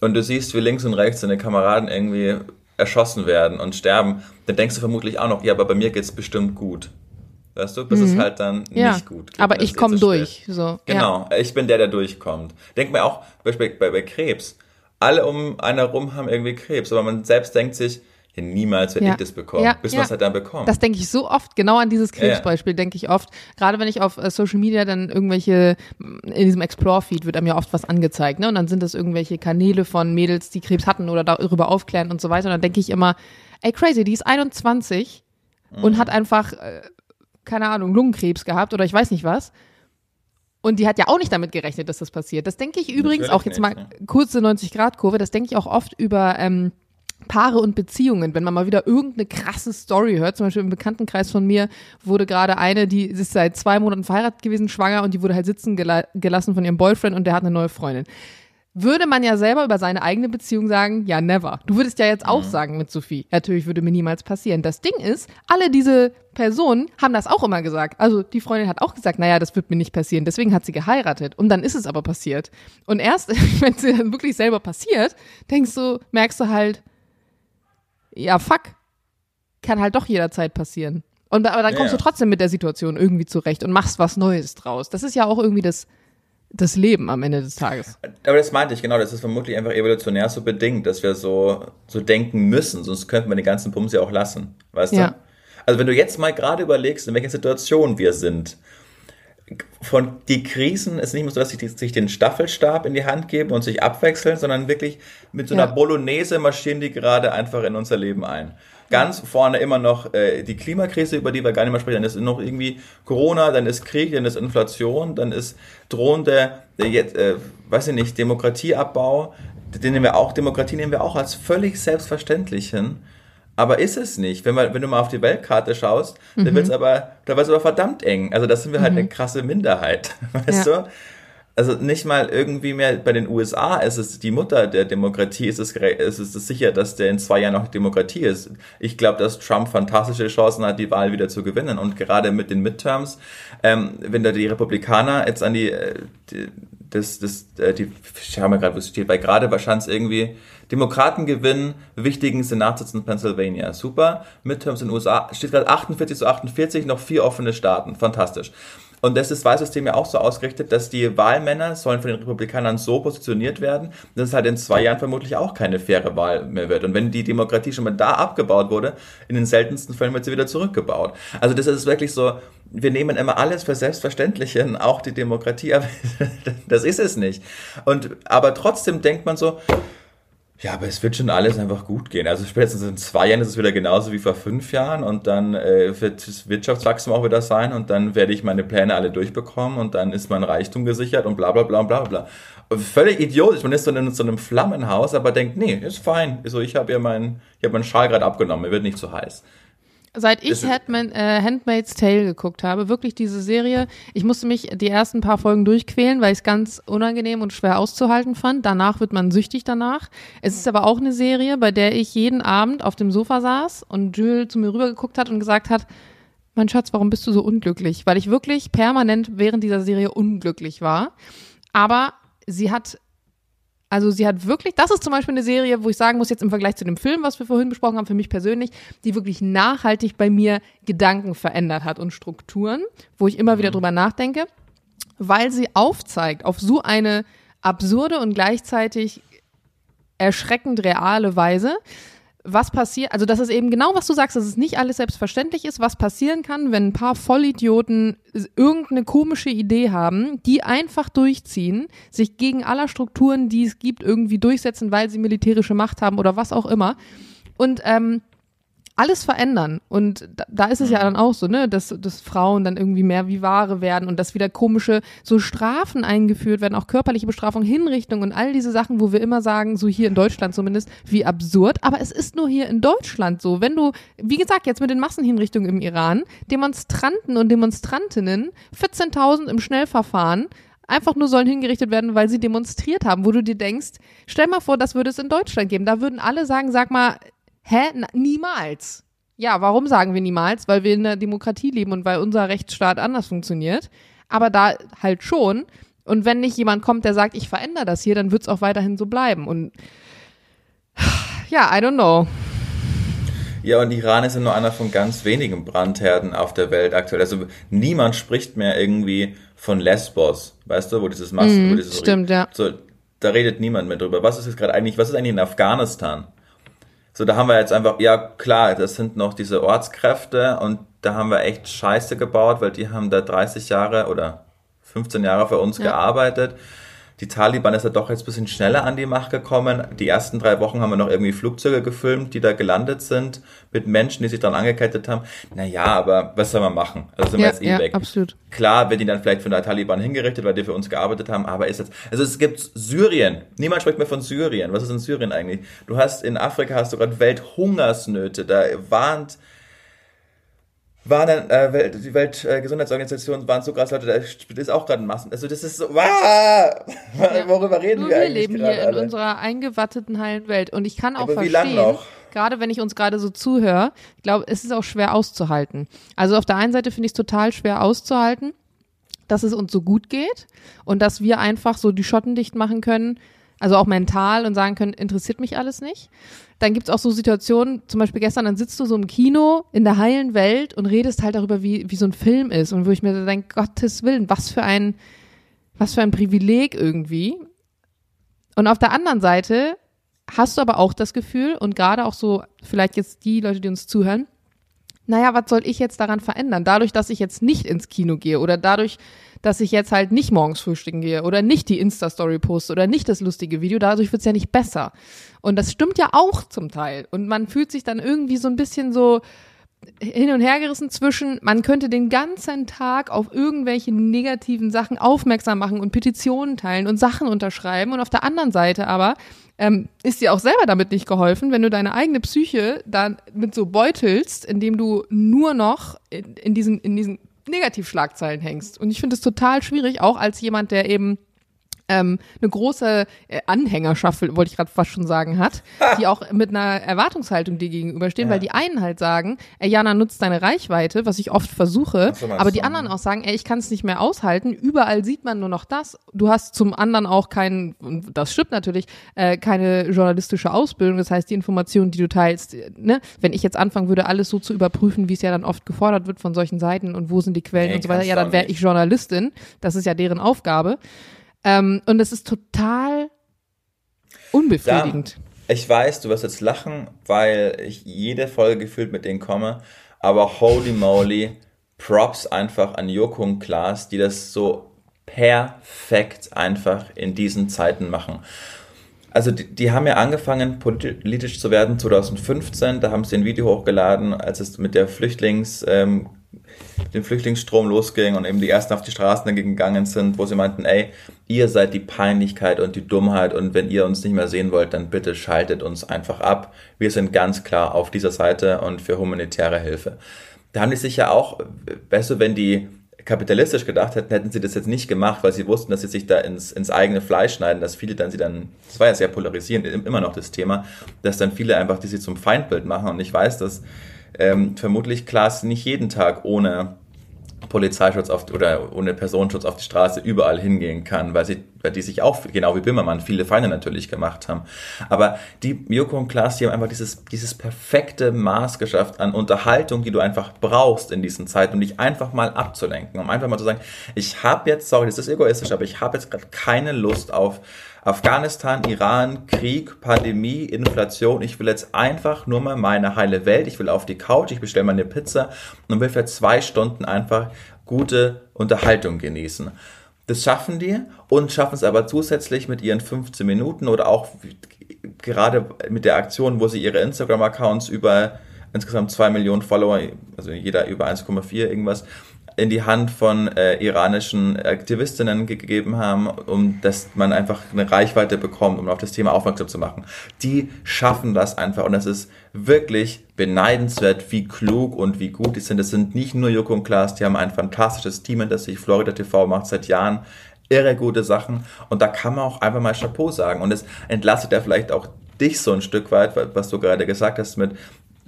und du siehst, wie links und rechts deine Kameraden irgendwie erschossen werden und sterben, dann denkst du vermutlich auch noch, ja, aber bei mir geht's bestimmt gut. Weißt du, bis mhm. es halt dann ja, nicht gut geht. Aber ich komme durch. So, genau, ja. ich bin der, der durchkommt. Denk mir auch, bei, bei, bei Krebs. Alle um einen herum haben irgendwie Krebs, aber man selbst denkt sich, niemals werde ja. ich das bekommen, ja, bis ja. man es halt dann bekommt. Das denke ich so oft, genau an dieses Krebsbeispiel denke ich oft. Gerade wenn ich auf äh, Social Media dann irgendwelche, in diesem Explore-Feed wird einem ja oft was angezeigt, ne? Und dann sind das irgendwelche Kanäle von Mädels, die Krebs hatten oder darüber aufklären und so weiter. Und dann denke ich immer, ey crazy, die ist 21 mhm. und hat einfach, äh, keine Ahnung, Lungenkrebs gehabt oder ich weiß nicht was. Und die hat ja auch nicht damit gerechnet, dass das passiert. Das denke ich übrigens Natürlich auch jetzt nicht, mal kurze 90-Grad-Kurve, das denke ich auch oft über ähm, Paare und Beziehungen, wenn man mal wieder irgendeine krasse Story hört, zum Beispiel im Bekanntenkreis von mir wurde gerade eine, die ist seit zwei Monaten verheiratet gewesen, schwanger und die wurde halt sitzen gela gelassen von ihrem Boyfriend und der hat eine neue Freundin. Würde man ja selber über seine eigene Beziehung sagen, ja, never. Du würdest ja jetzt auch mhm. sagen mit Sophie, natürlich würde mir niemals passieren. Das Ding ist, alle diese Personen haben das auch immer gesagt. Also die Freundin hat auch gesagt, naja, das wird mir nicht passieren. Deswegen hat sie geheiratet. Und dann ist es aber passiert. Und erst, wenn es dann wirklich selber passiert, denkst du, merkst du halt, ja, fuck, kann halt doch jederzeit passieren. Und, aber dann kommst ja. du trotzdem mit der Situation irgendwie zurecht und machst was Neues draus. Das ist ja auch irgendwie das, das Leben am Ende des Tages. Aber das meinte ich, genau, das ist vermutlich einfach evolutionär so bedingt, dass wir so, so denken müssen, sonst könnten wir den ganzen Bums ja auch lassen, weißt ja. du? Also wenn du jetzt mal gerade überlegst, in welcher Situation wir sind, von die Krisen ist nicht mehr so, dass sie sich den Staffelstab in die Hand geben und sich abwechseln, sondern wirklich mit so einer ja. Bolognese marschieren die gerade einfach in unser Leben ein. Ganz vorne immer noch äh, die Klimakrise, über die wir gar nicht mehr sprechen. Dann ist noch irgendwie Corona, dann ist Krieg, dann ist Inflation, dann ist drohende, äh, jetzt, äh, weiß ich nicht, Demokratieabbau. Den nehmen wir auch, Demokratie nehmen wir auch als völlig selbstverständlich hin. Aber ist es nicht. Wenn, man, wenn du mal auf die Weltkarte schaust, mhm. dann wird's aber, da wird es aber verdammt eng. Also da sind wir halt mhm. eine krasse Minderheit. Weißt ja. du? Also nicht mal irgendwie mehr bei den USA ist es die Mutter der Demokratie, ist es, ist es sicher, dass der in zwei Jahren noch Demokratie ist. Ich glaube, dass Trump fantastische Chancen hat, die Wahl wieder zu gewinnen. Und gerade mit den Midterms, ähm, wenn da die Republikaner jetzt an die, äh, die das, das, äh, die, ich schau mal gerade, wo es steht, weil gerade wahrscheinlich irgendwie Demokraten gewinnen wichtigen Senatssitz in Pennsylvania. Super. Midterms in den USA steht gerade 48 zu 48, noch vier offene Staaten. Fantastisch. Und das ist das Wahlsystem ja auch so ausgerichtet, dass die Wahlmänner sollen von den Republikanern so positioniert werden, dass es halt in zwei Jahren vermutlich auch keine faire Wahl mehr wird. Und wenn die Demokratie schon mal da abgebaut wurde, in den seltensten Fällen wird sie wieder zurückgebaut. Also das ist wirklich so, wir nehmen immer alles für selbstverständlich hin, auch die Demokratie, aber das ist es nicht. Und, aber trotzdem denkt man so, ja, aber es wird schon alles einfach gut gehen. Also spätestens in zwei Jahren ist es wieder genauso wie vor fünf Jahren und dann äh, wird das Wirtschaftswachstum auch wieder sein und dann werde ich meine Pläne alle durchbekommen und dann ist mein Reichtum gesichert und bla bla bla bla bla. Völlig idiotisch. Man ist so in so einem Flammenhaus, aber denkt, nee, ist fein. Also ich habe ja meinen, ich habe meinen Schal gerade abgenommen, mir wird nicht zu heiß. Seit ich Handman, äh, Handmaid's Tale geguckt habe, wirklich diese Serie, ich musste mich die ersten paar Folgen durchquälen, weil ich es ganz unangenehm und schwer auszuhalten fand. Danach wird man süchtig danach. Es ist aber auch eine Serie, bei der ich jeden Abend auf dem Sofa saß und Jules zu mir rübergeguckt hat und gesagt hat, mein Schatz, warum bist du so unglücklich? Weil ich wirklich permanent während dieser Serie unglücklich war. Aber sie hat also sie hat wirklich, das ist zum Beispiel eine Serie, wo ich sagen muss, jetzt im Vergleich zu dem Film, was wir vorhin besprochen haben, für mich persönlich, die wirklich nachhaltig bei mir Gedanken verändert hat und Strukturen, wo ich immer wieder mhm. drüber nachdenke, weil sie aufzeigt auf so eine absurde und gleichzeitig erschreckend reale Weise, was passiert, also das ist eben genau, was du sagst, dass es nicht alles selbstverständlich ist, was passieren kann, wenn ein paar Vollidioten irgendeine komische Idee haben, die einfach durchziehen, sich gegen aller Strukturen, die es gibt, irgendwie durchsetzen, weil sie militärische Macht haben oder was auch immer. Und ähm, alles verändern. Und da, da ist es ja mhm. dann auch so, ne, dass, dass Frauen dann irgendwie mehr wie Ware werden und dass wieder komische so Strafen eingeführt werden, auch körperliche Bestrafung, Hinrichtung und all diese Sachen, wo wir immer sagen, so hier in Deutschland zumindest, wie absurd. Aber es ist nur hier in Deutschland so. Wenn du, wie gesagt, jetzt mit den Massenhinrichtungen im Iran, Demonstranten und Demonstrantinnen, 14.000 im Schnellverfahren, einfach nur sollen hingerichtet werden, weil sie demonstriert haben, wo du dir denkst, stell mal vor, das würde es in Deutschland geben. Da würden alle sagen, sag mal, Hä? Na, niemals. Ja, warum sagen wir niemals? Weil wir in einer Demokratie leben und weil unser Rechtsstaat anders funktioniert. Aber da halt schon. Und wenn nicht jemand kommt, der sagt, ich verändere das hier, dann wird es auch weiterhin so bleiben. Und ja, I don't know. Ja, und Iran ist ja nur einer von ganz wenigen Brandherden auf der Welt aktuell. Also niemand spricht mehr irgendwie von Lesbos, weißt du, wo dieses Massen, mm, wo dieses stimmt, ja. So, da redet niemand mehr drüber. Was ist jetzt gerade eigentlich, was ist eigentlich in Afghanistan? So, da haben wir jetzt einfach, ja klar, das sind noch diese Ortskräfte und da haben wir echt Scheiße gebaut, weil die haben da 30 Jahre oder 15 Jahre für uns ja. gearbeitet die Taliban ist ja doch jetzt ein bisschen schneller an die Macht gekommen. Die ersten drei Wochen haben wir noch irgendwie Flugzeuge gefilmt, die da gelandet sind, mit Menschen, die sich dann angekettet haben. Naja, aber was soll man machen? Also sind ja, wir jetzt eh ja, weg. Absolut. Klar werden die dann vielleicht von der Taliban hingerichtet, weil die für uns gearbeitet haben, aber ist jetzt, also es gibt Syrien. Niemand spricht mehr von Syrien. Was ist in Syrien eigentlich? Du hast in Afrika hast du gerade Welthungersnöte. Da warnt waren äh, Welt, die Weltgesundheitsorganisation äh, waren so krass, Leute, da ist auch gerade ein Massen. Also das ist so, wow, ja. worüber reden Nur wir, wir eigentlich? Wir leben hier alle? in unserer eingewatteten heilen Welt und ich kann auch Aber verstehen, gerade wenn ich uns gerade so zuhöre, ich glaube, es ist auch schwer auszuhalten. Also auf der einen Seite finde ich es total schwer auszuhalten, dass es uns so gut geht und dass wir einfach so die Schotten dicht machen können, also auch mental und sagen können, interessiert mich alles nicht. Dann gibt's auch so Situationen, zum Beispiel gestern, dann sitzt du so im Kino in der heilen Welt und redest halt darüber, wie, wie so ein Film ist. Und wo ich mir denke, Gottes Willen, was für ein, was für ein Privileg irgendwie. Und auf der anderen Seite hast du aber auch das Gefühl, und gerade auch so, vielleicht jetzt die Leute, die uns zuhören, naja, was soll ich jetzt daran verändern? Dadurch, dass ich jetzt nicht ins Kino gehe oder dadurch, dass ich jetzt halt nicht morgens frühstücken gehe oder nicht die Insta-Story poste oder nicht das lustige Video, dadurch wird's ja nicht besser. Und das stimmt ja auch zum Teil. Und man fühlt sich dann irgendwie so ein bisschen so hin und her gerissen zwischen, man könnte den ganzen Tag auf irgendwelche negativen Sachen aufmerksam machen und Petitionen teilen und Sachen unterschreiben und auf der anderen Seite aber ähm, ist dir auch selber damit nicht geholfen, wenn du deine eigene Psyche dann mit so beutelst, indem du nur noch in, in diesen, in diesen Negativschlagzeilen hängst. Und ich finde es total schwierig, auch als jemand, der eben ähm, eine große äh, Anhängerschaft, wollte ich gerade fast schon sagen, hat, die auch mit einer Erwartungshaltung dir gegenüberstehen, ja. weil die einen halt sagen, ey, Jana nutzt deine Reichweite, was ich oft versuche, so, aber die anderen auch sagen, ey, ich kann es nicht mehr aushalten, überall sieht man nur noch das. Du hast zum anderen auch keinen, und das stimmt natürlich, äh, keine journalistische Ausbildung, das heißt, die Informationen, die du teilst, ne, wenn ich jetzt anfangen würde, alles so zu überprüfen, wie es ja dann oft gefordert wird von solchen Seiten und wo sind die Quellen nee, und so weiter, ja, dann wäre ich Journalistin, das ist ja deren Aufgabe. Ähm, und es ist total unbefriedigend. Ja, ich weiß, du wirst jetzt lachen, weil ich jede Folge gefühlt mit denen komme, aber holy moly, Props einfach an Joko und Klaas, die das so perfekt einfach in diesen Zeiten machen. Also die, die, haben ja angefangen politisch zu werden 2015, da haben sie ein Video hochgeladen, als es mit der Flüchtlings ähm, den Flüchtlingsstrom losging und eben die ersten auf die Straßen gegangen sind, wo sie meinten, ey, ihr seid die Peinlichkeit und die Dummheit und wenn ihr uns nicht mehr sehen wollt, dann bitte schaltet uns einfach ab. Wir sind ganz klar auf dieser Seite und für humanitäre Hilfe. Da haben die sich ja auch, weißt du, wenn die kapitalistisch gedacht hätten, hätten sie das jetzt nicht gemacht, weil sie wussten, dass sie sich da ins, ins eigene Fleisch schneiden, dass viele dann sie dann, das war ja sehr polarisierend, immer noch das Thema, dass dann viele einfach die sie zum Feindbild machen und ich weiß, dass ähm, vermutlich Klaas nicht jeden Tag ohne Polizeischutz auf, oder ohne Personenschutz auf die Straße überall hingehen kann, weil sie, weil die sich auch, genau wie Bimmermann, viele Feinde natürlich gemacht haben. Aber die Joko und Klaas, die haben einfach dieses, dieses perfekte Maß geschafft an Unterhaltung, die du einfach brauchst in diesen Zeiten, um dich einfach mal abzulenken, um einfach mal zu sagen, ich habe jetzt, sorry, das ist egoistisch, aber ich habe jetzt gerade keine Lust auf Afghanistan, Iran, Krieg, Pandemie, Inflation. Ich will jetzt einfach nur mal meine heile Welt. Ich will auf die Couch, ich bestelle meine Pizza und will für zwei Stunden einfach gute Unterhaltung genießen. Das schaffen die und schaffen es aber zusätzlich mit ihren 15 Minuten oder auch gerade mit der Aktion, wo sie ihre Instagram-Accounts über insgesamt zwei Millionen Follower, also jeder über 1,4 irgendwas, in die Hand von äh, iranischen Aktivistinnen gegeben haben, um dass man einfach eine Reichweite bekommt, um auf das Thema aufmerksam zu machen. Die schaffen das einfach und es ist wirklich beneidenswert, wie klug und wie gut die sind. Es sind nicht nur Joko und Klaas, die haben ein fantastisches Team, in das sich Florida TV macht seit Jahren irre gute Sachen und da kann man auch einfach mal Chapeau sagen und es entlastet ja vielleicht auch dich so ein Stück weit, was du gerade gesagt hast mit,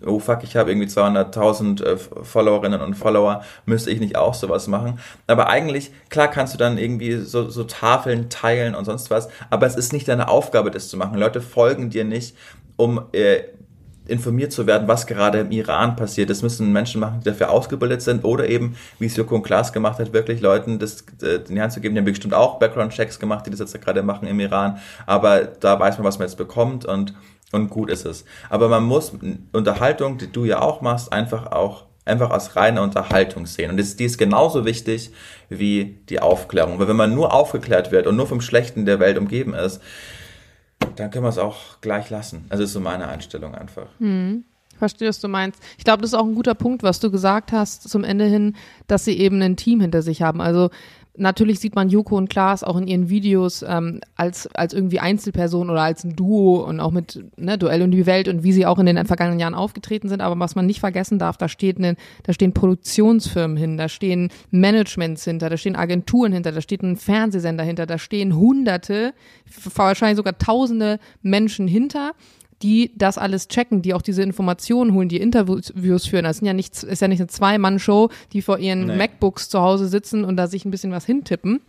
oh fuck, ich habe irgendwie 200.000 äh, Followerinnen und Follower, müsste ich nicht auch sowas machen? Aber eigentlich, klar kannst du dann irgendwie so, so Tafeln teilen und sonst was, aber es ist nicht deine Aufgabe, das zu machen. Leute folgen dir nicht, um äh, informiert zu werden, was gerade im Iran passiert. Das müssen Menschen machen, die dafür ausgebildet sind oder eben, wie es Joko und Klaas gemacht hat, wirklich Leuten das äh, in die Hand zu geben. Die haben bestimmt auch Background-Checks gemacht, die das jetzt gerade machen im Iran. Aber da weiß man, was man jetzt bekommt und und gut ist es. Aber man muss Unterhaltung, die du ja auch machst, einfach auch einfach als reine Unterhaltung sehen. Und das, die ist genauso wichtig wie die Aufklärung. Weil wenn man nur aufgeklärt wird und nur vom Schlechten der Welt umgeben ist, dann können wir es auch gleich lassen. Also ist so meine Einstellung einfach. Hm. Verstehe, was du meinst. Ich glaube, das ist auch ein guter Punkt, was du gesagt hast zum Ende hin, dass sie eben ein Team hinter sich haben. Also natürlich sieht man Joko und Klaas auch in ihren Videos ähm, als, als irgendwie Einzelperson oder als ein Duo und auch mit ne, Duell und die Welt und wie sie auch in den vergangenen Jahren aufgetreten sind. Aber was man nicht vergessen darf, da steht eine, da stehen Produktionsfirmen hin, da stehen Managements hinter, da stehen Agenturen hinter, da steht ein Fernsehsender hinter, da stehen Hunderte, wahrscheinlich sogar Tausende Menschen hinter die das alles checken, die auch diese Informationen holen, die Interviews führen. Das sind ja nicht, ist ja nicht eine Zwei-Mann-Show, die vor ihren nee. MacBooks zu Hause sitzen und da sich ein bisschen was hintippen.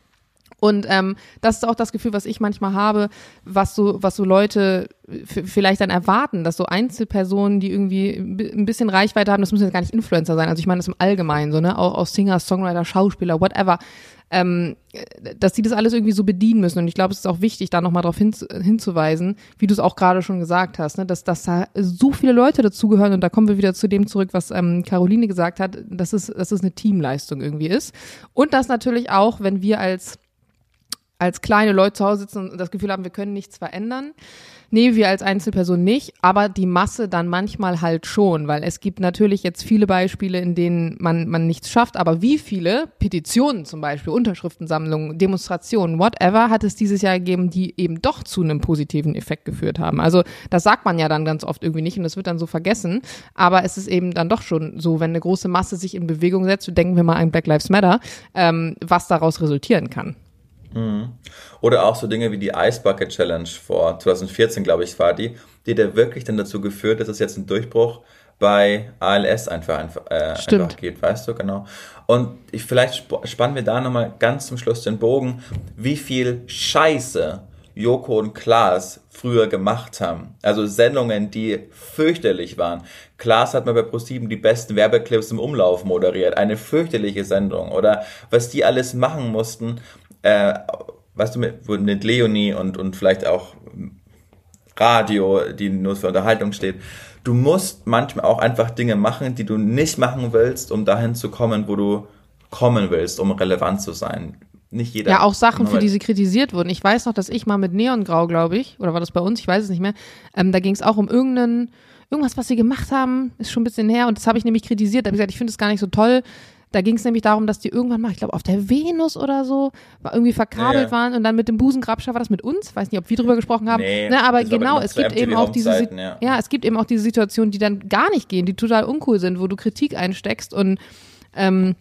Und ähm, das ist auch das Gefühl, was ich manchmal habe, was so, was so Leute vielleicht dann erwarten, dass so Einzelpersonen, die irgendwie ein bisschen Reichweite haben, das müssen jetzt gar nicht Influencer sein, also ich meine das im Allgemeinen, so, ne, auch, auch Singer, Songwriter, Schauspieler, whatever, ähm, dass die das alles irgendwie so bedienen müssen. Und ich glaube, es ist auch wichtig, da nochmal darauf hin, hinzuweisen, wie du es auch gerade schon gesagt hast, ne, dass, dass da so viele Leute dazugehören. Und da kommen wir wieder zu dem zurück, was ähm, Caroline gesagt hat, dass es, dass es eine Teamleistung irgendwie ist. Und dass natürlich auch, wenn wir als als kleine Leute zu Hause sitzen und das Gefühl haben, wir können nichts verändern. Nee, wir als Einzelperson nicht, aber die Masse dann manchmal halt schon, weil es gibt natürlich jetzt viele Beispiele, in denen man, man nichts schafft, aber wie viele Petitionen zum Beispiel, Unterschriftensammlungen, Demonstrationen, whatever, hat es dieses Jahr gegeben, die eben doch zu einem positiven Effekt geführt haben. Also das sagt man ja dann ganz oft irgendwie nicht und das wird dann so vergessen, aber es ist eben dann doch schon so, wenn eine große Masse sich in Bewegung setzt, denken wir mal an Black Lives Matter, ähm, was daraus resultieren kann. Mhm. Oder auch so Dinge wie die Ice Bucket Challenge vor 2014, glaube ich, war die, die da wirklich dann dazu geführt, dass es jetzt einen Durchbruch bei ALS einfach, einfach, äh, einfach geht, weißt du, genau. Und ich, vielleicht spannen wir da nochmal ganz zum Schluss den Bogen, wie viel Scheiße Joko und Klaas früher gemacht haben. Also Sendungen, die fürchterlich waren. Klaas hat mal bei ProSieben die besten Werbeclips im Umlauf moderiert. Eine fürchterliche Sendung. Oder was die alles machen mussten, äh, weißt du, mit, mit Leonie und, und vielleicht auch Radio, die nur für Unterhaltung steht. Du musst manchmal auch einfach Dinge machen, die du nicht machen willst, um dahin zu kommen, wo du kommen willst, um relevant zu sein. Nicht jeder. Ja, auch Sachen, für die sie kritisiert wurden. Ich weiß noch, dass ich mal mit Neongrau, glaube ich, oder war das bei uns, ich weiß es nicht mehr, ähm, da ging es auch um irgendeinen, irgendwas, was sie gemacht haben, ist schon ein bisschen her und das habe ich nämlich kritisiert. Da habe ich gesagt, ich finde es gar nicht so toll, da ging es nämlich darum, dass die irgendwann mal, ich glaube, auf der Venus oder so, irgendwie verkabelt ja. waren und dann mit dem Busengrabscher war das mit uns. Weiß nicht, ob wir drüber gesprochen haben. Nee, ne, aber genau, es gibt eben auch diese, ja. ja. es gibt eben auch diese Situationen, die dann gar nicht gehen, die total uncool sind, wo du Kritik einsteckst und ähm,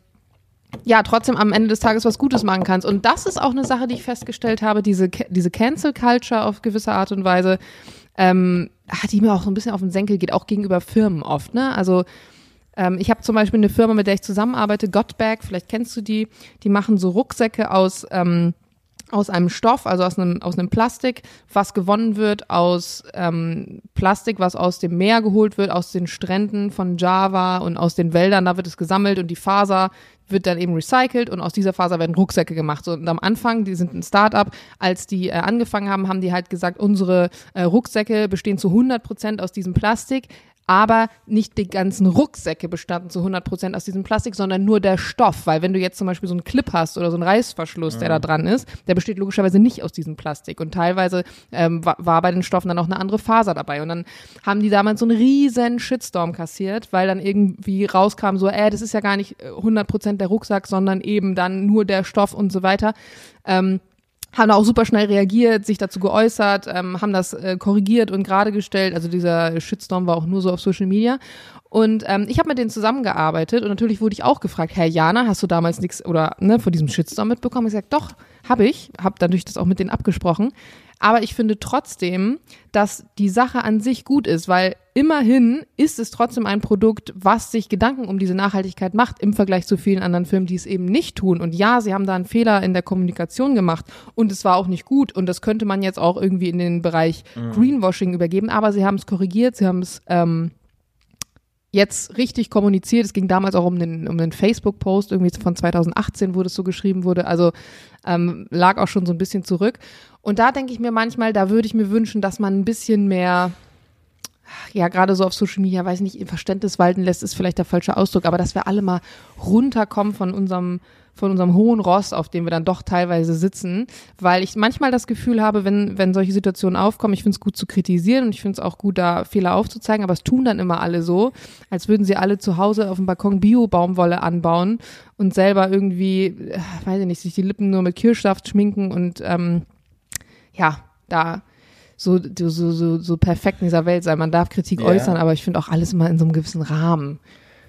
ja, trotzdem am Ende des Tages was Gutes machen kannst. Und das ist auch eine Sache, die ich festgestellt habe, diese, diese Cancel Culture auf gewisse Art und Weise, ähm, die mir auch so ein bisschen auf den Senkel geht, auch gegenüber Firmen oft, ne? Also, ähm, ich habe zum Beispiel eine Firma, mit der ich zusammenarbeite, Gotbag, vielleicht kennst du die, die machen so Rucksäcke aus, ähm, aus einem Stoff, also aus einem, aus einem Plastik, was gewonnen wird aus ähm, Plastik, was aus dem Meer geholt wird, aus den Stränden von Java und aus den Wäldern, da wird es gesammelt und die Faser wird dann eben recycelt und aus dieser Faser werden Rucksäcke gemacht. Und am Anfang, die sind ein Startup, als die äh, angefangen haben, haben die halt gesagt, unsere äh, Rucksäcke bestehen zu 100 Prozent aus diesem Plastik aber nicht die ganzen Rucksäcke bestanden zu 100 Prozent aus diesem Plastik, sondern nur der Stoff, weil wenn du jetzt zum Beispiel so einen Clip hast oder so einen Reißverschluss, der da mhm. dran ist, der besteht logischerweise nicht aus diesem Plastik und teilweise ähm, war, war bei den Stoffen dann auch eine andere Faser dabei und dann haben die damals so einen riesen Shitstorm kassiert, weil dann irgendwie rauskam so, äh, das ist ja gar nicht 100 äh, Prozent der Rucksack, sondern eben dann nur der Stoff und so weiter. Ähm, haben auch super schnell reagiert, sich dazu geäußert, ähm, haben das äh, korrigiert und gerade gestellt. Also dieser Shitstorm war auch nur so auf Social Media. Und ähm, ich habe mit denen zusammengearbeitet und natürlich wurde ich auch gefragt, Herr Jana, hast du damals nichts oder ne, vor diesem Shitstorm mitbekommen? Ich gesagt, doch, habe ich, habe dadurch das auch mit denen abgesprochen. Aber ich finde trotzdem, dass die Sache an sich gut ist, weil immerhin ist es trotzdem ein Produkt, was sich Gedanken um diese Nachhaltigkeit macht im Vergleich zu vielen anderen Firmen, die es eben nicht tun. Und ja, sie haben da einen Fehler in der Kommunikation gemacht und es war auch nicht gut und das könnte man jetzt auch irgendwie in den Bereich mhm. Greenwashing übergeben, aber sie haben es korrigiert, sie haben es ähm, jetzt richtig kommuniziert. Es ging damals auch um den, um den Facebook-Post, irgendwie von 2018, wo das so geschrieben wurde. Also ähm, lag auch schon so ein bisschen zurück. Und da denke ich mir manchmal, da würde ich mir wünschen, dass man ein bisschen mehr, ja, gerade so auf Social Media, weiß nicht, Verständnis walten lässt, ist vielleicht der falsche Ausdruck, aber dass wir alle mal runterkommen von unserem von unserem hohen Ross, auf dem wir dann doch teilweise sitzen, weil ich manchmal das Gefühl habe, wenn, wenn solche Situationen aufkommen, ich finde es gut zu kritisieren und ich finde es auch gut, da Fehler aufzuzeigen, aber es tun dann immer alle so, als würden sie alle zu Hause auf dem Balkon Bio-Baumwolle anbauen und selber irgendwie, äh, weiß ich nicht, sich die Lippen nur mit Kirschsaft schminken und ähm, ja, da so, so, so, so perfekt in dieser Welt sein. Man darf Kritik ja. äußern, aber ich finde auch alles immer in so einem gewissen Rahmen.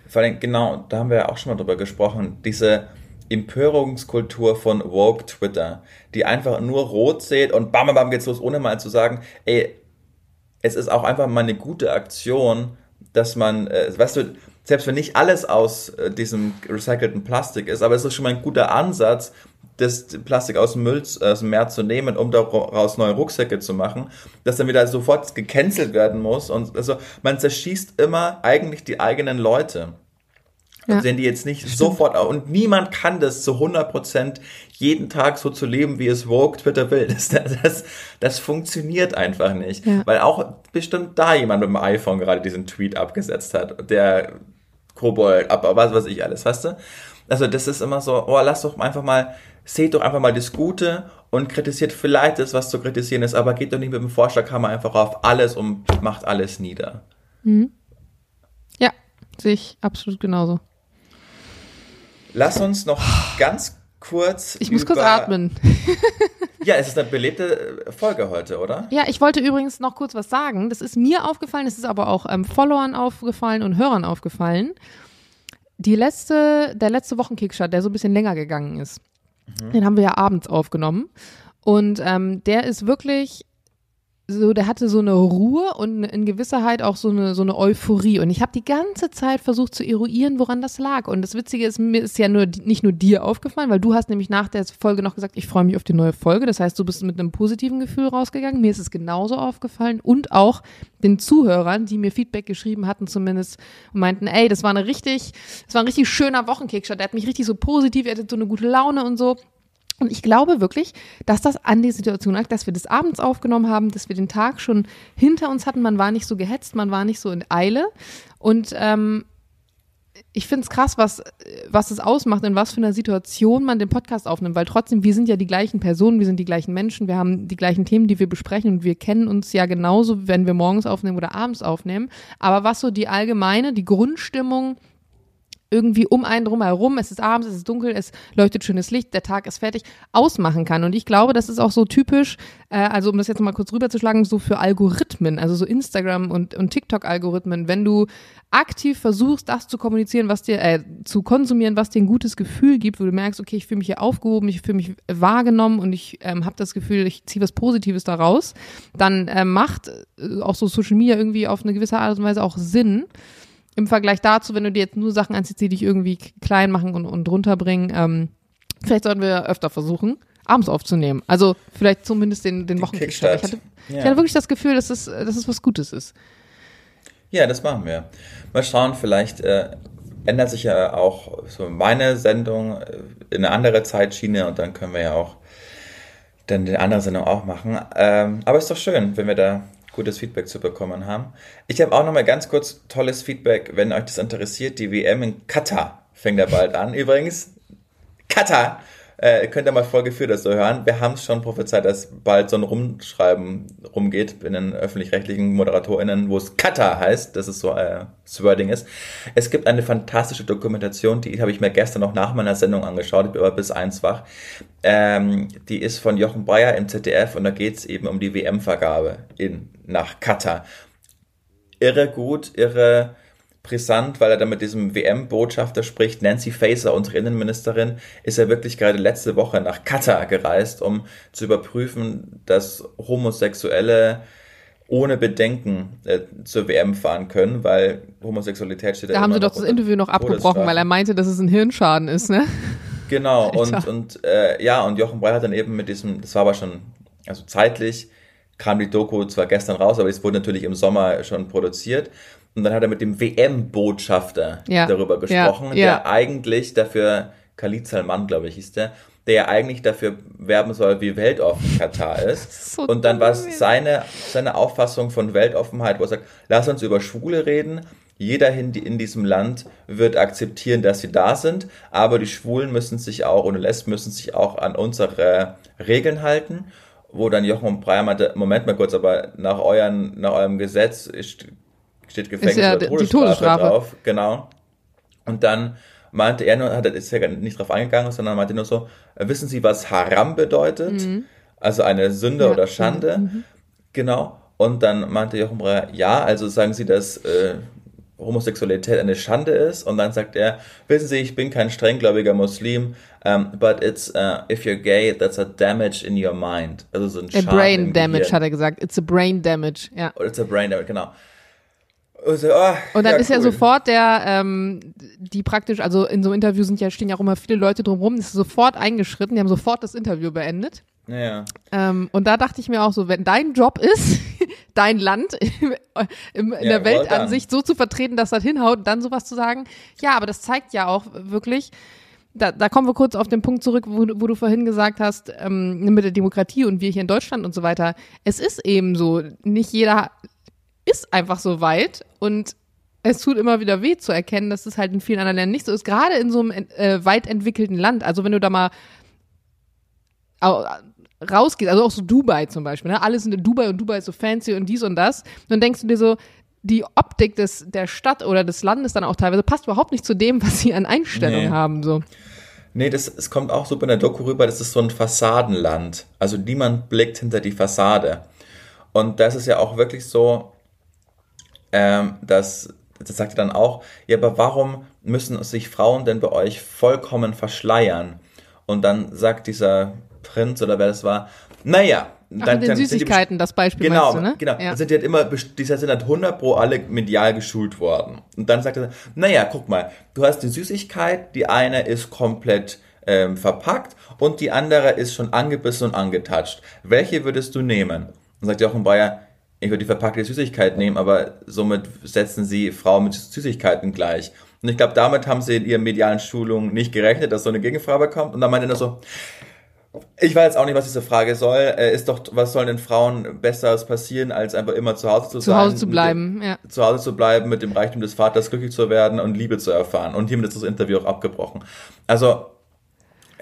Vor allem, genau, da haben wir ja auch schon mal drüber gesprochen, diese Empörungskultur von Woke Twitter, die einfach nur rot sieht und bam, bam, bam geht's los, ohne mal zu sagen, ey, es ist auch einfach mal eine gute Aktion, dass man, äh, weißt du, selbst wenn nicht alles aus äh, diesem recycelten Plastik ist, aber es ist schon mal ein guter Ansatz, das Plastik aus dem Müll, aus dem Meer zu nehmen, um daraus neue Rucksäcke zu machen, dass dann wieder sofort gecancelt werden muss. Und also man zerschießt immer eigentlich die eigenen Leute. Ja. Wenn die jetzt nicht Stimmt. sofort, und niemand kann das zu 100% jeden Tag so zu leben, wie es Vogue Twitter will. Das, das, das funktioniert einfach nicht. Ja. Weil auch bestimmt da jemand mit dem iPhone gerade diesen Tweet abgesetzt hat, der Kobold, aber was weiß ich alles, weißt du? Also das ist immer so, oh, lass doch einfach mal, seht doch einfach mal das Gute und kritisiert vielleicht das, was zu kritisieren ist, aber geht doch nicht mit dem Vorschlaghammer einfach auf alles und macht alles nieder. Mhm. Ja, sehe ich absolut genauso. Lass uns noch ganz kurz. Ich muss kurz atmen. ja, es ist eine belebte Folge heute, oder? Ja, ich wollte übrigens noch kurz was sagen. Das ist mir aufgefallen, das ist aber auch ähm, Followern aufgefallen und Hörern aufgefallen. Die letzte, der letzte Wochenkickstart, der so ein bisschen länger gegangen ist. Mhm. Den haben wir ja abends aufgenommen. Und ähm, der ist wirklich so, der hatte so eine Ruhe und in Gewisserheit auch so eine, so eine Euphorie. Und ich habe die ganze Zeit versucht zu eruieren, woran das lag. Und das Witzige ist, mir ist ja nur nicht nur dir aufgefallen, weil du hast nämlich nach der Folge noch gesagt, ich freue mich auf die neue Folge. Das heißt, du bist mit einem positiven Gefühl rausgegangen. Mir ist es genauso aufgefallen und auch den Zuhörern, die mir Feedback geschrieben hatten, zumindest und meinten, ey, das war eine richtig, das war ein richtig schöner Wochenkickstart. Der hat mich richtig so positiv, er hatte so eine gute Laune und so. Und ich glaube wirklich, dass das an die Situation lag, dass wir das abends aufgenommen haben, dass wir den Tag schon hinter uns hatten. Man war nicht so gehetzt, man war nicht so in Eile. Und ähm, ich finde es krass, was, was es ausmacht, in was für einer Situation man den Podcast aufnimmt, weil trotzdem, wir sind ja die gleichen Personen, wir sind die gleichen Menschen, wir haben die gleichen Themen, die wir besprechen und wir kennen uns ja genauso, wenn wir morgens aufnehmen oder abends aufnehmen. Aber was so die allgemeine, die Grundstimmung irgendwie um einen drum herum, es ist abends, es ist dunkel, es leuchtet schönes Licht, der Tag ist fertig, ausmachen kann. Und ich glaube, das ist auch so typisch, äh, also um das jetzt mal kurz rüberzuschlagen, so für Algorithmen, also so Instagram und, und TikTok-Algorithmen, wenn du aktiv versuchst, das zu kommunizieren, was dir, äh, zu konsumieren, was dir ein gutes Gefühl gibt, wo du merkst, okay, ich fühle mich hier aufgehoben, ich fühle mich wahrgenommen und ich ähm, habe das Gefühl, ich ziehe was Positives daraus, dann äh, macht äh, auch so Social Media irgendwie auf eine gewisse Art und Weise auch Sinn im Vergleich dazu, wenn du dir jetzt nur Sachen anziehst, die dich irgendwie klein machen und, und runterbringen, ähm, vielleicht sollten wir öfter versuchen, abends aufzunehmen. Also vielleicht zumindest den, den Wochenkickstart. Ich hatte, ja. ich hatte wirklich das Gefühl, dass es, dass es was Gutes ist. Ja, das machen wir. Mal schauen, vielleicht äh, ändert sich ja auch so meine Sendung äh, in eine andere Zeitschiene und dann können wir ja auch dann die andere Sendung auch machen. Ähm, aber ist doch schön, wenn wir da gutes Feedback zu bekommen haben. Ich habe auch noch mal ganz kurz tolles Feedback, wenn euch das interessiert. Die WM in Katar fängt ja bald an. Übrigens, Katar äh, könnt ihr mal Folge 4 das so hören. Wir haben es schon prophezeit, dass bald so ein Rumschreiben rumgeht in den öffentlich-rechtlichen ModeratorInnen, wo es Kata heißt, dass es so äh, das Wording ist. Es gibt eine fantastische Dokumentation, die habe ich mir gestern noch nach meiner Sendung angeschaut, ich bin aber bis eins wach. Ähm, die ist von Jochen Breyer im ZDF und da geht es eben um die WM-Vergabe in, nach Katar. Irre gut, irre brisant, weil er da mit diesem WM-Botschafter spricht. Nancy Faeser, unsere Innenministerin, ist ja wirklich gerade letzte Woche nach Katar gereist, um zu überprüfen, dass Homosexuelle ohne Bedenken äh, zur WM fahren können, weil Homosexualität steht da. Da haben sie doch das Interview noch abgebrochen, weil er meinte, dass es ein Hirnschaden ist, ne? Genau, und, und äh, ja, und Jochen Brey hat dann eben mit diesem, das war aber schon, also zeitlich, kam die Doku zwar gestern raus, aber es wurde natürlich im Sommer schon produziert. Und dann hat er mit dem WM-Botschafter ja. darüber gesprochen, ja. der ja. eigentlich dafür, Khalid Salman, glaube ich, hieß der, der ja eigentlich dafür werben soll, wie weltoffen Katar ist. so und dann war es seine, seine Auffassung von Weltoffenheit, wo er sagt, lass uns über Schwule reden. Jeder in diesem Land wird akzeptieren, dass sie da sind, aber die Schwulen müssen sich auch, ohne Lesben müssen sich auch an unsere Regeln halten wo dann Jochen Breyer meinte, Moment mal kurz, aber nach, euren, nach eurem Gesetz ist steht Gefängnis ja oder Todesstrafe, Todesstrafe, drauf. Genau. Und dann meinte er nur, hat er ist ja nicht drauf eingegangen, sondern meinte nur so, äh, wissen Sie, was Haram bedeutet? Mhm. Also eine Sünde ja. oder Schande. Mhm. Genau. Und dann meinte Jochen Breyer, ja, also sagen Sie, dass äh, Homosexualität eine Schande ist. Und dann sagt er, wissen Sie, ich bin kein strenggläubiger Muslim, um, but it's, uh, if you're gay, that's a damage in your mind. Also so ein a brain damage, Gehirn. hat er gesagt. It's a brain damage, ja. Oder it's a brain damage, genau. Also, oh, und dann ja, ist cool. ja sofort der, ähm, die praktisch, also in so einem Interview sind ja, stehen ja auch immer viele Leute drumherum, ist sofort eingeschritten, die haben sofort das Interview beendet. Ja. Ähm, und da dachte ich mir auch so, wenn dein Job ist, dein Land im, im, in ja, der Weltansicht so zu vertreten, dass das hinhaut, dann sowas zu sagen, ja, aber das zeigt ja auch wirklich, da, da kommen wir kurz auf den Punkt zurück, wo, wo du vorhin gesagt hast, ähm, mit der Demokratie und wir hier in Deutschland und so weiter. Es ist eben so, nicht jeder ist einfach so weit und es tut immer wieder weh zu erkennen, dass es halt in vielen anderen Ländern nicht so ist. Gerade in so einem äh, weit entwickelten Land. Also wenn du da mal rausgehst, also auch so Dubai zum Beispiel, ne? Alles in Dubai und Dubai ist so fancy und dies und das. Dann denkst du dir so, die Optik des, der Stadt oder des Landes dann auch teilweise passt überhaupt nicht zu dem, was sie an Einstellungen nee. haben. So. Nee, das, es kommt auch so bei der Doku rüber, das ist so ein Fassadenland. Also niemand blickt hinter die Fassade. Und das ist ja auch wirklich so, ähm, dass, das sagt er dann auch, ja, aber warum müssen sich Frauen denn bei euch vollkommen verschleiern? Und dann sagt dieser Prinz oder wer das war, naja, Ach, dann, mit den Süßigkeiten, die, das Beispiel genau, du, ne? Genau, ja. dann sind die halt immer, die sind halt 100 pro alle medial geschult worden. Und dann sagt er, naja, guck mal, du hast die Süßigkeit, die eine ist komplett ähm, verpackt und die andere ist schon angebissen und angetatscht. Welche würdest du nehmen? Dann sagt Jochen Bayer, ich würde die verpackte Süßigkeit nehmen, aber somit setzen sie Frauen mit Süßigkeiten gleich. Und ich glaube, damit haben sie in ihren medialen Schulungen nicht gerechnet, dass so eine Gegenfrage kommt. Und dann meinte er so, ich weiß auch nicht, was diese Frage soll. Äh, ist doch, was soll den Frauen Besseres passieren, als einfach immer zu Hause zu, zu sein? Zu Hause zu bleiben, ja. Zu Hause zu bleiben, mit dem Reichtum des Vaters glücklich zu werden und Liebe zu erfahren. Und hiermit ist das Interview auch abgebrochen. Also,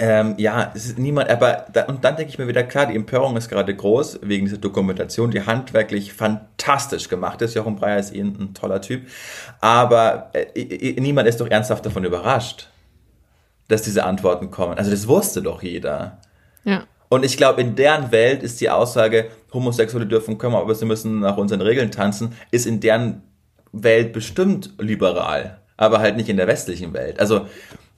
ähm, ja, es ist niemand, aber, da, und dann denke ich mir wieder, klar, die Empörung ist gerade groß wegen dieser Dokumentation, die handwerklich fantastisch gemacht ist. Jochen Breyer ist eh ein, ein toller Typ. Aber äh, niemand ist doch ernsthaft davon überrascht, dass diese Antworten kommen. Also, das wusste doch jeder. Ja. Und ich glaube, in deren Welt ist die Aussage, Homosexuelle dürfen kommen, aber sie müssen nach unseren Regeln tanzen, ist in deren Welt bestimmt liberal, aber halt nicht in der westlichen Welt. Also,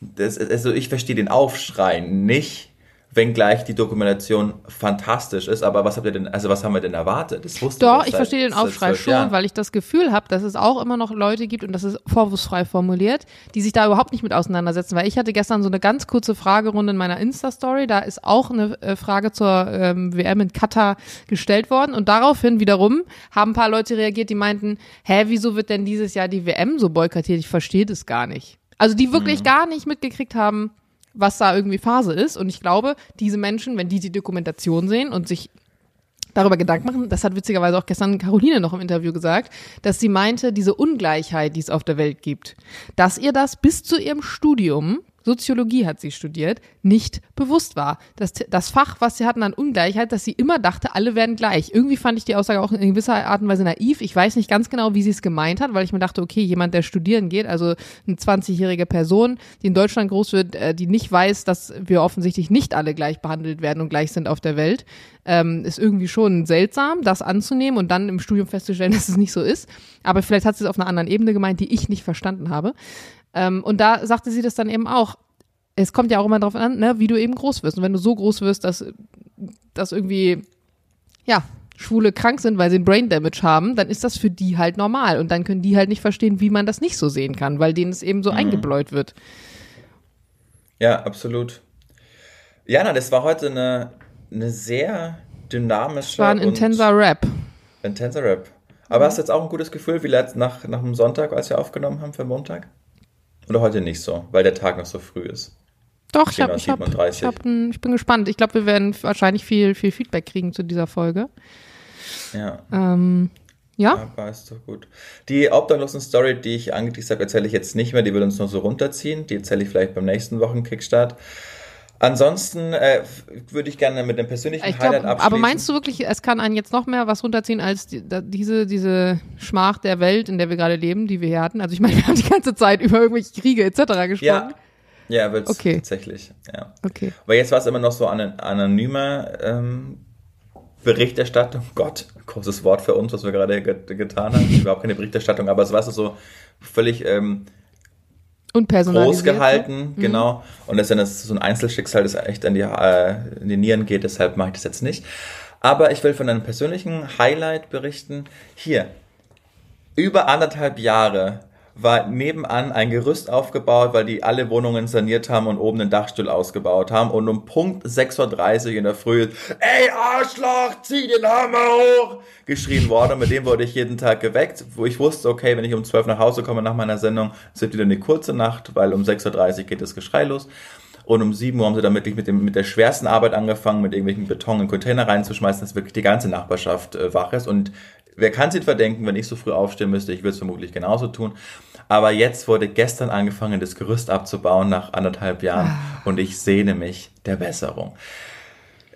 das, also ich verstehe den Aufschrei nicht, wenngleich die Dokumentation fantastisch ist, aber was habt ihr denn, also was haben wir denn erwartet? Das wusste Doch, ich verstehe den Aufschrei schon, Jahren. weil ich das Gefühl habe, dass es auch immer noch Leute gibt und das ist vorwurfsfrei formuliert, die sich da überhaupt nicht mit auseinandersetzen, weil ich hatte gestern so eine ganz kurze Fragerunde in meiner Insta-Story, da ist auch eine äh, Frage zur ähm, WM in Katar gestellt worden und daraufhin wiederum haben ein paar Leute reagiert, die meinten, hä, wieso wird denn dieses Jahr die WM so boykottiert? Ich verstehe das gar nicht. Also die wirklich mhm. gar nicht mitgekriegt haben, was da irgendwie Phase ist. Und ich glaube, diese Menschen, wenn die die Dokumentation sehen und sich darüber Gedanken machen, das hat witzigerweise auch gestern Caroline noch im Interview gesagt, dass sie meinte, diese Ungleichheit, die es auf der Welt gibt, dass ihr das bis zu ihrem Studium Soziologie hat sie studiert, nicht bewusst war. Das, das Fach, was sie hatten an Ungleichheit, dass sie immer dachte, alle werden gleich. Irgendwie fand ich die Aussage auch in gewisser Art und Weise naiv. Ich weiß nicht ganz genau, wie sie es gemeint hat, weil ich mir dachte, okay, jemand, der studieren geht, also eine 20-jährige Person, die in Deutschland groß wird, äh, die nicht weiß, dass wir offensichtlich nicht alle gleich behandelt werden und gleich sind auf der Welt, ähm, ist irgendwie schon seltsam, das anzunehmen und dann im Studium festzustellen, dass es nicht so ist. Aber vielleicht hat sie es auf einer anderen Ebene gemeint, die ich nicht verstanden habe. Ähm, und da sagte sie das dann eben auch. Es kommt ja auch immer darauf an, ne, wie du eben groß wirst. Und wenn du so groß wirst, dass, dass irgendwie, ja, Schwule krank sind, weil sie einen Brain Damage haben, dann ist das für die halt normal. Und dann können die halt nicht verstehen, wie man das nicht so sehen kann, weil denen es eben so mhm. eingebläut wird. Ja, absolut. Jana, das war heute eine, eine sehr dynamische. Es war ein intenser Rap. Intenser Rap. Aber mhm. hast du jetzt auch ein gutes Gefühl, wie nach, nach dem Sonntag, als wir aufgenommen haben für Montag? Oder heute nicht so, weil der Tag noch so früh ist? Doch, ich, hab, ich, hab, ich, hab ich bin gespannt. Ich glaube, wir werden wahrscheinlich viel, viel Feedback kriegen zu dieser Folge. Ja. Ähm, ja. Aber ist doch gut. Die Obdachlosen-Story, die ich angeteased habe, erzähle ich jetzt nicht mehr. Die wird uns nur so runterziehen. Die erzähle ich vielleicht beim nächsten Wochen-Kickstart. Ansonsten äh, würde ich gerne mit dem persönlichen ich Highlight glaub, abschließen. Aber meinst du wirklich, es kann einen jetzt noch mehr was runterziehen als die, da, diese, diese Schmach der Welt, in der wir gerade leben, die wir hier hatten? Also ich meine, wir haben die ganze Zeit über irgendwelche Kriege etc. gesprochen. Ja, ja wird okay. tatsächlich. Ja. Okay. Aber jetzt war es immer noch so eine anonyme ähm, Berichterstattung. Gott, großes Wort für uns, was wir gerade getan haben. Überhaupt keine Berichterstattung, aber es war so völlig... Ähm, groß gehalten, ne? genau. Und das ist dann so ein Einzelschicksal, das echt an die, äh, in die Nieren geht, deshalb mache ich das jetzt nicht. Aber ich will von einem persönlichen Highlight berichten. Hier, über anderthalb Jahre war nebenan ein Gerüst aufgebaut, weil die alle Wohnungen saniert haben und oben den Dachstuhl ausgebaut haben. Und um Punkt 6.30 Uhr in der Früh, ey Arschloch, zieh den Hammer hoch, geschrien worden. Und mit dem wurde ich jeden Tag geweckt, wo ich wusste, okay, wenn ich um 12 nach Hause komme nach meiner Sendung, ist es wieder eine kurze Nacht, weil um 6.30 Uhr geht das Geschrei los. Und um 7 Uhr haben sie dann wirklich mit, dem, mit der schwersten Arbeit angefangen, mit irgendwelchen Beton in Container reinzuschmeißen, dass wirklich die ganze Nachbarschaft äh, wach ist. Und wer kann es verdenken, wenn ich so früh aufstehen müsste? Ich würde es vermutlich genauso tun. Aber jetzt wurde gestern angefangen, das Gerüst abzubauen nach anderthalb Jahren ah. und ich sehne mich der Besserung.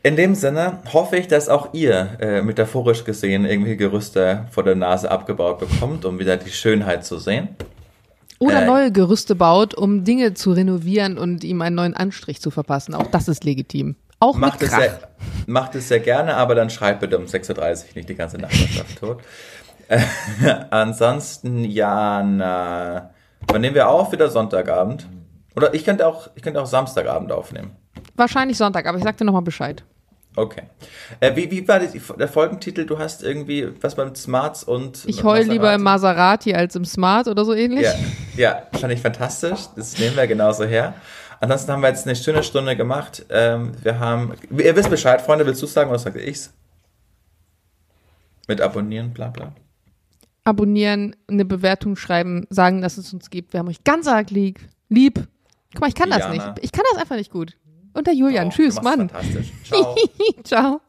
In dem Sinne hoffe ich, dass auch ihr äh, metaphorisch gesehen irgendwelche Gerüste vor der Nase abgebaut bekommt, um wieder die Schönheit zu sehen. Oder äh, neue Gerüste baut, um Dinge zu renovieren und ihm einen neuen Anstrich zu verpassen. Auch das ist legitim. Auch macht mit Krach. Es sehr, macht es sehr gerne, aber dann schreibt bitte um 6.30 Uhr nicht die ganze Nachbarschaft tot. ansonsten, ja, na, wann nehmen wir auf? Wieder Sonntagabend. Oder ich könnte auch, ich könnte auch Samstagabend aufnehmen. Wahrscheinlich Sonntag, aber ich sag dir nochmal Bescheid. Okay. Äh, wie, wie war der Folgentitel? Du hast irgendwie was beim Smarts und. Ich heul lieber im Maserati als im Smart oder so ähnlich. Ja, ja, fand ich fantastisch. Das nehmen wir genauso her. Ansonsten haben wir jetzt eine schöne Stunde gemacht. Ähm, wir haben. Ihr wisst Bescheid, Freunde, willst du sagen oder sage ich's? Mit abonnieren, bla bla. Abonnieren, eine Bewertung schreiben, sagen, dass es uns gibt. Wir haben euch ganz arg lieb. Lieb. Guck mal, ich kann Diana. das nicht. Ich kann das einfach nicht gut. Und der Julian. Oh, Tschüss, Mann. Fantastisch. Ciao. Ciao.